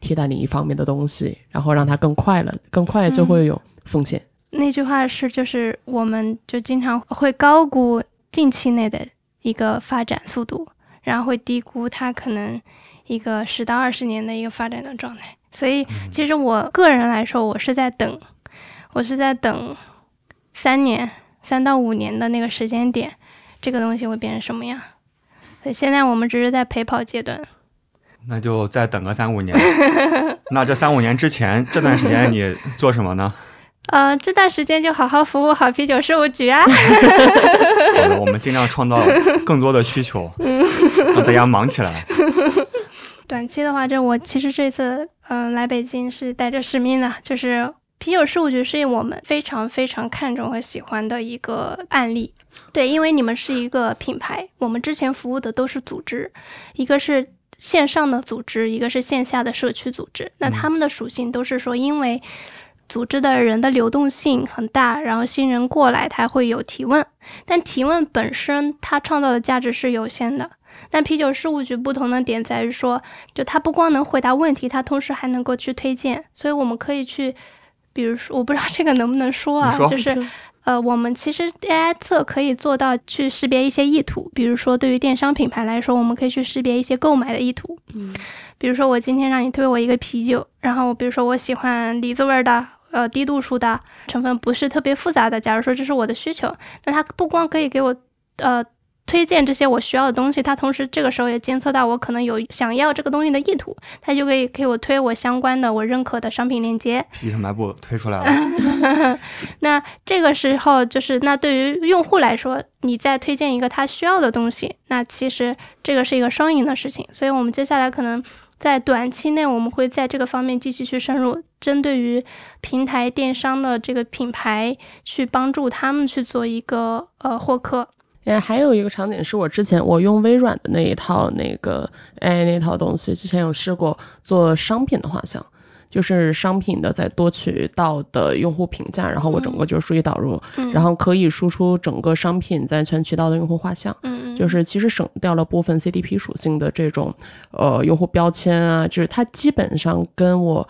替代另一方面的东西，然后让它更快了，更快就会有风险。那句话是，就是我们就经常会高估近期内的一个发展速度，然后会低估它可能一个十到二十年的一个发展的状态。所以，其实我个人来说，我是在等，我是在等三年、三到五年的那个时间点，这个东西会变成什么样。所以现在我们只是在陪跑阶段。那就再等个三五年。那这三五年之前这段时间你做什么呢？呃，这段时间就好好服务好啤酒事务局啊。好的，我们尽量创造更多的需求，让大家忙起来。短期的话，这我其实这次嗯来北京是带着使命的，就是啤酒事务局是我们非常非常看重和喜欢的一个案例。对，因为你们是一个品牌，我们之前服务的都是组织，一个是。线上的组织，一个是线下的社区组织，那他们的属性都是说，因为组织的人的流动性很大，然后新人过来他会有提问，但提问本身它创造的价值是有限的。但啤酒事务局不同的点在于说，就它不光能回答问题，它同时还能够去推荐，所以我们可以去。比如说，我不知道这个能不能说啊，就是呃，我们其实 AI 测可以做到去识别一些意图，比如说对于电商品牌来说，我们可以去识别一些购买的意图。嗯，比如说我今天让你推我一个啤酒，然后比如说我喜欢梨子味的，呃，低度数的，成分不是特别复杂的。假如说这是我的需求，那它不光可以给我呃。推荐这些我需要的东西，它同时这个时候也监测到我可能有想要这个东西的意图，它就可以给我推我相关的我认可的商品链接。皮特卖部推出来了。那这个时候就是，那对于用户来说，你再推荐一个他需要的东西，那其实这个是一个双赢的事情。所以我们接下来可能在短期内，我们会在这个方面继续去深入，针对于平台电商的这个品牌，去帮助他们去做一个呃获客。哎，还有一个场景是我之前我用微软的那一套那个哎那套东西，之前有试过做商品的画像，就是商品的在多渠道的用户评价，然后我整个就是数据导入，然后可以输出整个商品在全渠道的用户画像，就是其实省掉了部分 CDP 属性的这种呃用户标签啊，就是它基本上跟我。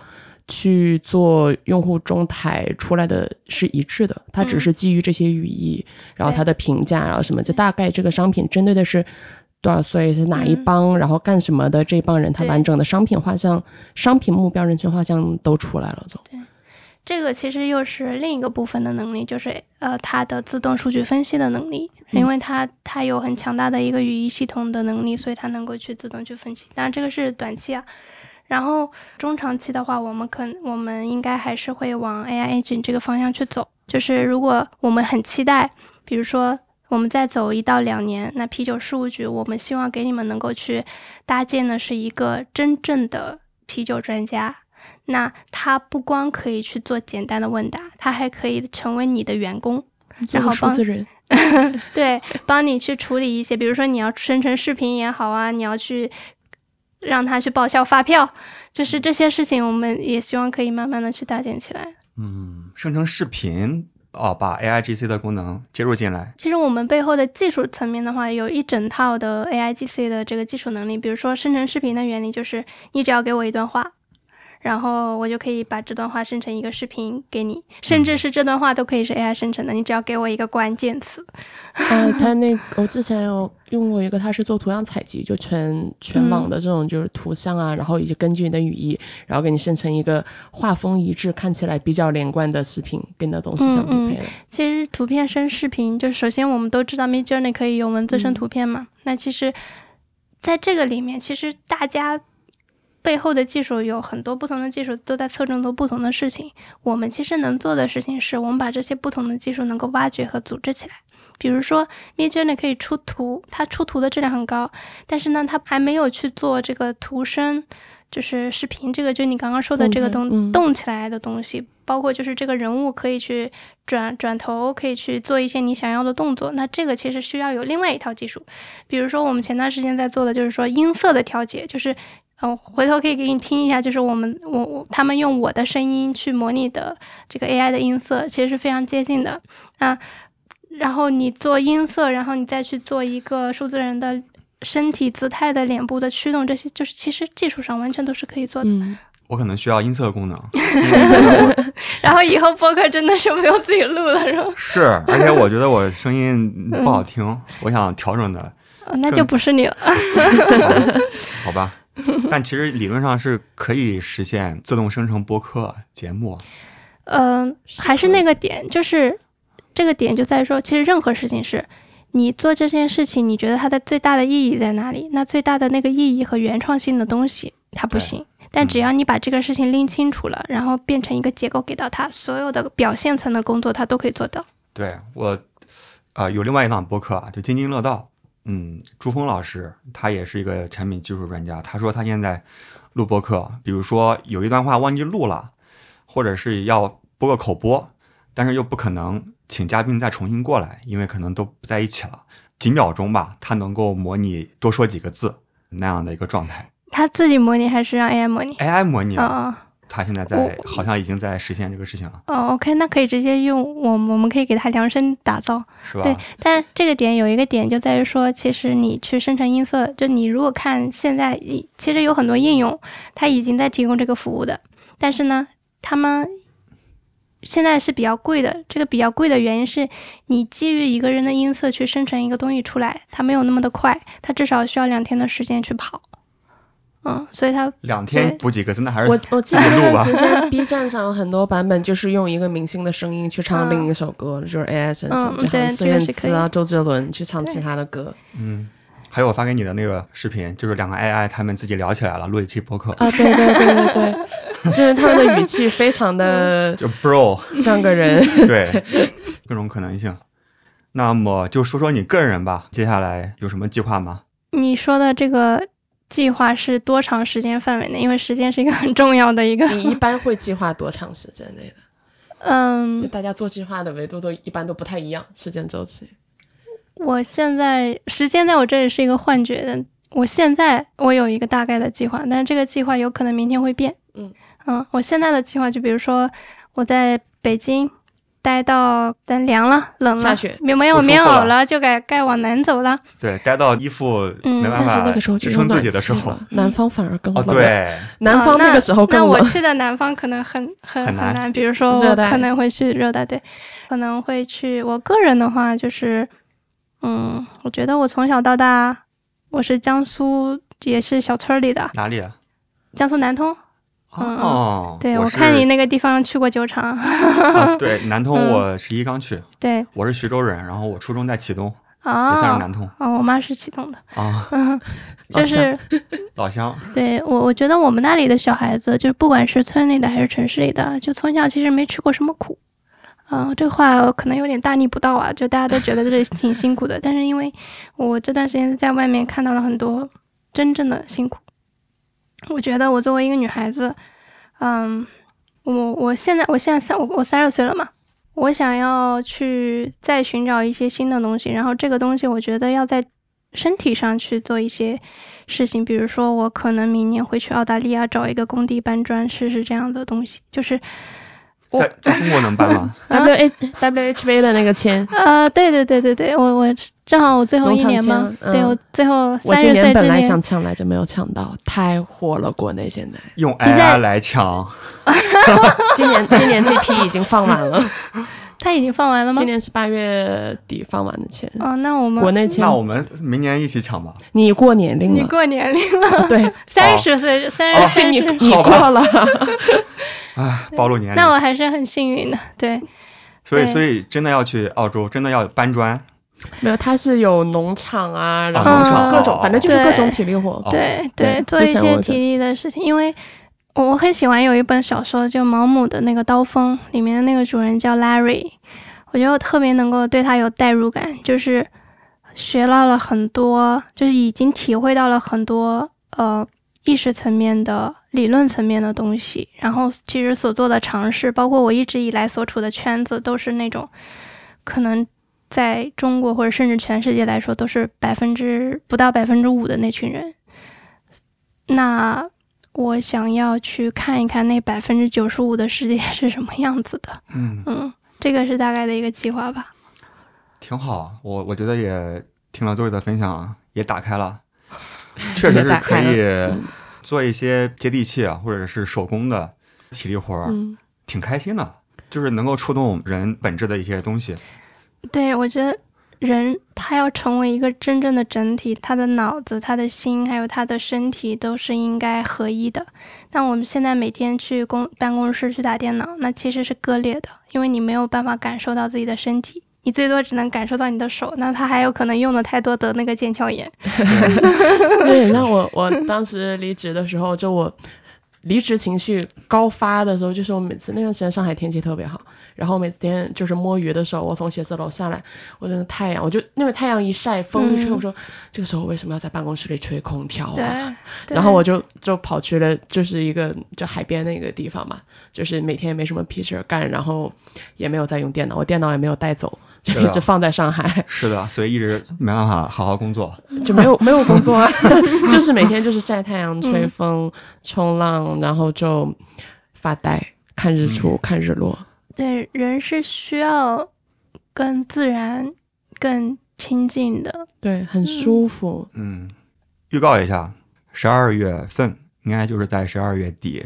去做用户中台出来的是一致的，它只是基于这些语义，然后它的评价，然后什么，就大概这个商品针对的是多少岁，是哪一帮，然后干什么的这帮人，它完整的商品画像、商品目标人群画像都出来了。对，这个其实又是另一个部分的能力，就是呃，它的自动数据分析的能力，因为它它有很强大的一个语义系统的能力，所以它能够去自动去分析。当然，这个是短期啊。然后中长期的话，我们可我们应该还是会往 AI agent 这个方向去走。就是如果我们很期待，比如说我们再走一到两年，那啤酒事务局，我们希望给你们能够去搭建的是一个真正的啤酒专家。那他不光可以去做简单的问答，他还可以成为你的员工，然后帮 对帮你去处理一些，比如说你要生成视频也好啊，你要去。让他去报销发票，就是这些事情，我们也希望可以慢慢的去搭建起来。嗯，生成视频哦，把 A I G C 的功能接入进来。其实我们背后的技术层面的话，有一整套的 A I G C 的这个技术能力。比如说生成视频的原理，就是你只要给我一段话。然后我就可以把这段话生成一个视频给你，甚至是这段话都可以是 AI 生成的，你只要给我一个关键词。呃，他那 我之前有用过一个，他是做图像采集，就全全网的这种就是图像啊，然后以及根据你的语义，然后给你生成一个画风一致、看起来比较连贯的视频，跟你的东西相匹配。其实图片生视频，就首先我们都知道 Midjourney 可以用文字生图片嘛，那其实在这个里面，其实大家。背后的技术有很多不同的技术都在侧重做不同的事情。我们其实能做的事情是，我们把这些不同的技术能够挖掘和组织起来。比如说，Midjourney 可以出图，它出图的质量很高，但是呢，它还没有去做这个图生，就是视频这个，就你刚刚说的这个动动起来的东西，包括就是这个人物可以去转转头，可以去做一些你想要的动作。那这个其实需要有另外一套技术。比如说，我们前段时间在做的就是说音色的调节，就是。嗯，回头可以给你听一下，就是我们我我他们用我的声音去模拟的这个 AI 的音色，其实是非常接近的。那然后你做音色，然后你再去做一个数字人的身体姿态的脸部的驱动，这些就是其实技术上完全都是可以做的。我可能需要音色功能。然后以后播客真的是不用自己录了，是吗？是，而且我觉得我声音不好听，我想调整的。那就不是你了。好吧。但其实理论上是可以实现自动生成播客节目。嗯，还是那个点，就是这个点就在于说，其实任何事情是你做这件事情，你觉得它的最大的意义在哪里？那最大的那个意义和原创性的东西，它不行。但只要你把这个事情拎清楚了，然后变成一个结构给到它，所有的表现层的工作，它都可以做到。对我，啊，有另外一档播客啊，就津津乐道。嗯，朱峰老师他也是一个产品技术专家。他说他现在录播课，比如说有一段话忘记录了，或者是要播个口播，但是又不可能请嘉宾再重新过来，因为可能都不在一起了。几秒钟吧，他能够模拟多说几个字那样的一个状态。他自己模拟还是让 AI 模拟？AI 模拟啊。他现在在，好像已经在实现这个事情了。哦，OK，那可以直接用我，我们可以给他量身打造，是吧？对，但这个点有一个点就在于说，其实你去生成音色，就你如果看现在，其实有很多应用，它已经在提供这个服务的，但是呢，他们现在是比较贵的。这个比较贵的原因是你基于一个人的音色去生成一个东西出来，它没有那么的快，它至少需要两天的时间去跑。嗯，所以他两天补几个字，那还是我我记得那段时间 B 站上有很多版本就是用一个明星的声音去唱另一首歌，就是 AI 生成，就像孙燕姿啊、周杰伦去唱其他的歌。嗯。还有我发给你的那个视频，就是两个 AI 他们自己聊起来了，录一期播客啊，对对对对对，就是他们的语气非常的 就 bro 像个人，对，各种可能性。那么就说说你个人吧，接下来有什么计划吗？你说的这个计划是多长时间范围内？因为时间是一个 很重要的一个。你一般会计划多长时间内的？嗯，大家做计划的维度都一般都不太一样，时间周期。我现在时间在我这里是一个幻觉的。我现在我有一个大概的计划，但是这个计划有可能明天会变。嗯嗯，我现在的计划就比如说我在北京待到等凉了、冷了、下雪没没有棉袄了，就该该往南走了。对，待到衣服没办法支撑自己的时候，南方反而更冷。对，南方那个时候更冷。那我去的南方可能很很很难，比如说我可能会去热带，对，可能会去。我个人的话就是。嗯，我觉得我从小到大，我是江苏，也是小村里的。哪里？啊？江苏南通。哦，对，我看你那个地方去过酒厂。对，南通我十一刚去。对，我是徐州人，然后我初中在启东，也算是南通。哦，我妈是启东的。啊，就是老乡。对我，我觉得我们那里的小孩子，就是不管是村里的还是城市里的，就从小其实没吃过什么苦。嗯，这话可能有点大逆不道啊，就大家都觉得这里挺辛苦的，但是因为我这段时间在外面看到了很多真正的辛苦，我觉得我作为一个女孩子，嗯，我我现在我现在三我我三十岁了嘛，我想要去再寻找一些新的东西，然后这个东西我觉得要在身体上去做一些事情，比如说我可能明年会去澳大利亚找一个工地搬砖试试这样的东西，就是。在在中国能办吗？W H W H V 的那个签。啊，对对对对对，我我正好我最后一年嘛，对我最后我今年本来想抢来着，没有抢到，太火了，国内现在。用 AI 来抢，今年今年这批已经放完了，他已经放完了吗？今年是八月底放完的签哦，那我们国内签，那我们明年一起抢吧。你过年龄了，你过年龄了，对，三十岁，三十岁你你过了。啊，暴露年龄。那我还是很幸运的，对。所以，所以真的要去澳洲，真的要搬砖。没有，他是有农场啊，然后各种，反正就是各种体力活。对对，做一些体力的事情。因为我我很喜欢有一本小说，就毛姆的那个《刀锋》，里面的那个主人叫 Larry，我觉得我特别能够对他有代入感，就是学到了很多，就是已经体会到了很多呃意识层面的。理论层面的东西，然后其实所做的尝试，包括我一直以来所处的圈子，都是那种可能在中国或者甚至全世界来说，都是百分之不到百分之五的那群人。那我想要去看一看那百分之九十五的世界 是什么样子的。嗯嗯，这个是大概的一个计划吧。挺好，我我觉得也听了周伟的分享，也打开了，确实是可以。做一些接地气啊，或者是手工的体力活儿，挺开心的，就是能够触动人本质的一些东西。对，我觉得人他要成为一个真正的整体，他的脑子、他的心还有他的身体都是应该合一的。但我们现在每天去公办公室去打电脑，那其实是割裂的，因为你没有办法感受到自己的身体。你最多只能感受到你的手，那他还有可能用的太多得那个腱鞘炎。对，那我我当时离职的时候，就我离职情绪高发的时候，就是我每次那段时间上海天气特别好，然后每次天就是摸鱼的时候，我从写字楼下来，我真的太阳，我就那个太阳一晒，风一吹，我说这个时候为什么要在办公室里吹空调啊？然后我就就跑去了，就是一个就海边那个地方嘛，就是每天也没什么屁事干，然后也没有在用电脑，我电脑也没有带走。就一直放在上海，是的，所以一直没办法好好工作，就没有 没有工作啊，就是每天就是晒太阳、吹风、冲浪，然后就发呆、看日出、看日落。对，人是需要跟自然更亲近的，对，很舒服。嗯，预告一下，十二月份应该就是在十二月底，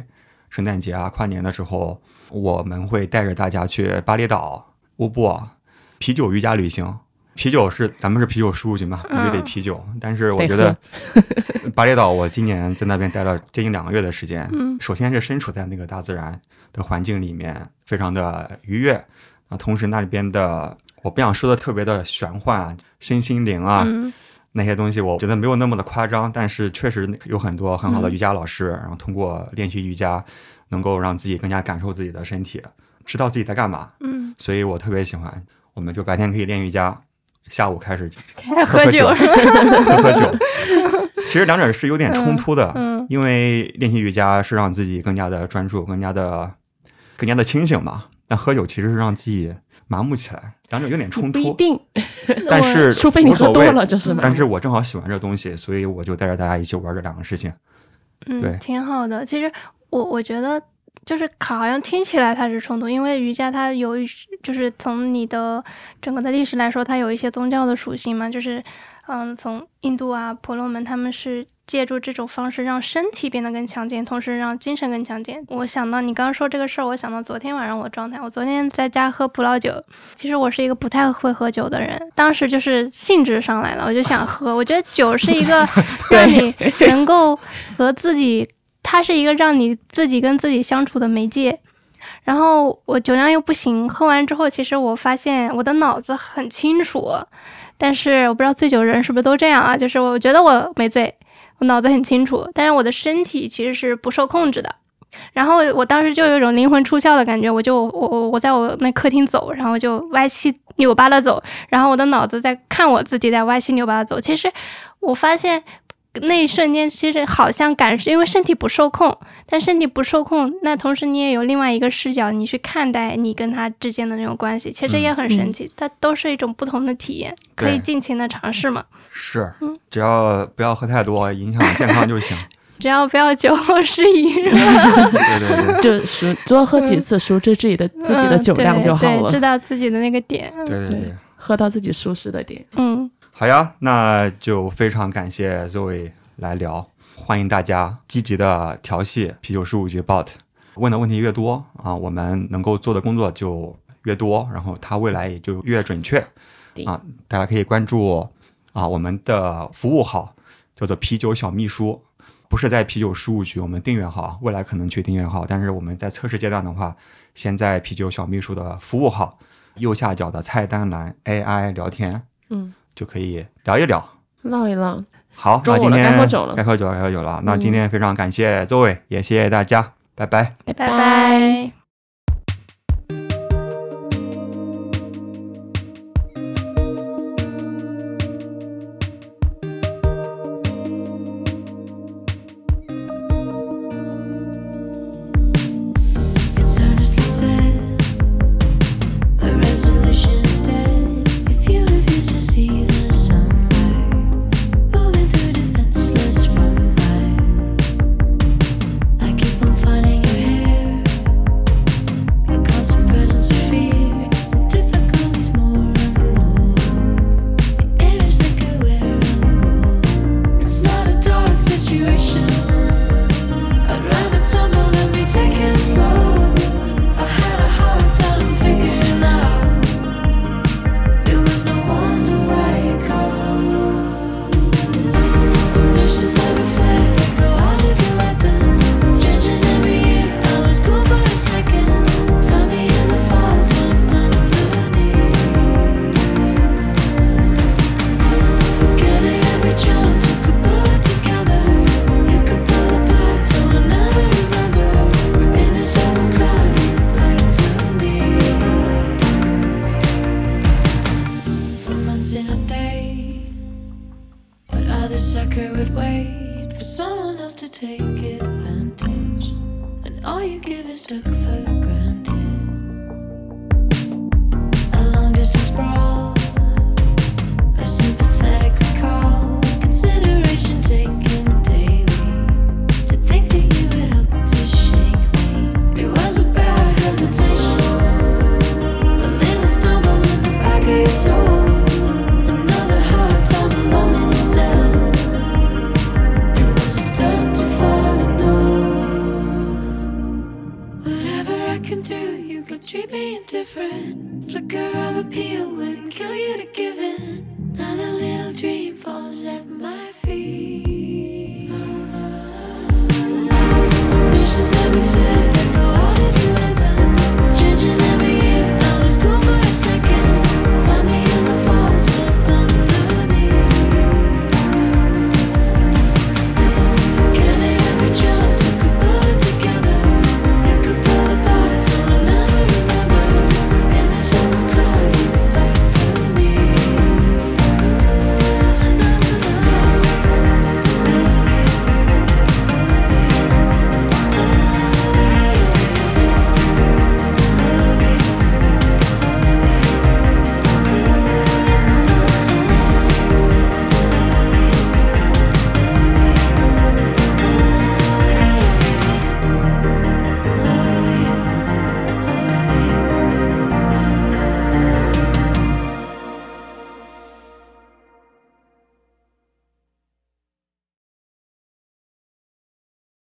圣诞节啊、跨年的时候，我们会带着大家去巴厘岛、乌布啤酒瑜伽旅行。啤酒是咱们是啤酒事务局嘛，必须得啤酒。但是我觉得巴厘岛，我今年在那边待了接近两个月的时间。嗯，首先是身处在那个大自然的环境里面，非常的愉悦啊。同时那里边的，我不想说的特别的玄幻、身心灵啊。那些东西我觉得没有那么的夸张，但是确实有很多很好的瑜伽老师，然后通过练习瑜伽，能够让自己更加感受自己的身体，知道自己在干嘛。嗯，所以我特别喜欢。我们就白天可以练瑜伽，下午开始 喝酒，喝 喝酒。其实两者是有点冲突的，嗯，因为练习瑜伽是让自己更加的专注，更加的更加的清醒嘛。但喝酒其实是让自己。麻木起来，两者有点冲突。不一定，但是除非你喝多了就是但是我正好喜欢这东西，所以我就带着大家一起玩这两个事情。嗯，挺好的。其实我我觉得就是卡好像听起来它是冲突，因为瑜伽它有一就是从你的整个的历史来说，它有一些宗教的属性嘛，就是嗯，从印度啊婆罗门他们是。借助这种方式让身体变得更强健，同时让精神更强健。我想到你刚刚说这个事儿，我想到昨天晚上我状态。我昨天在家喝葡萄酒，其实我是一个不太会喝酒的人，当时就是兴致上来了，我就想喝。我觉得酒是一个 让你 能够和自己，它是一个让你自己跟自己相处的媒介。然后我酒量又不行，喝完之后，其实我发现我的脑子很清楚，但是我不知道醉酒人是不是都这样啊？就是我觉得我没醉。我脑子很清楚，但是我的身体其实是不受控制的。然后我当时就有一种灵魂出窍的感觉，我就我我我在我那客厅走，然后就歪七扭八的走，然后我的脑子在看我自己在歪七扭八的走。其实我发现那一瞬间，其实好像感受，因为身体不受控，但身体不受控，那同时你也有另外一个视角，你去看待你跟他之间的那种关系，其实也很神奇。它都是一种不同的体验，可以尽情的尝试嘛。是，只要不要喝太多，影响健康就行。只要不要酒后失仪，对对对，就熟多喝几次，熟知自己的自己的酒量就好了，知道自己的那个点。对对对，喝到自己舒适的点。嗯，好呀，那就非常感谢 Zoe 来聊，欢迎大家积极的调戏啤酒事务局 Bot，问的问题越多啊，我们能够做的工作就越多，然后它未来也就越准确。啊，大家可以关注。啊，我们的服务号叫做啤酒小秘书，不是在啤酒事务局，我们订阅号，未来可能去订阅号，但是我们在测试阶段的话，先在啤酒小秘书的服务号右下角的菜单栏 AI 聊天，嗯，就可以聊一聊，唠一唠。好，那今天该喝酒了，该喝酒了，该喝酒了。那今天非常感谢周伟，也谢谢大家，拜拜，拜拜。we would wait for someone else to take advantage. When all you give is duck food. Treat me indifferent. Flicker of appeal wouldn't kill you to give in. Not a little dream falls at my.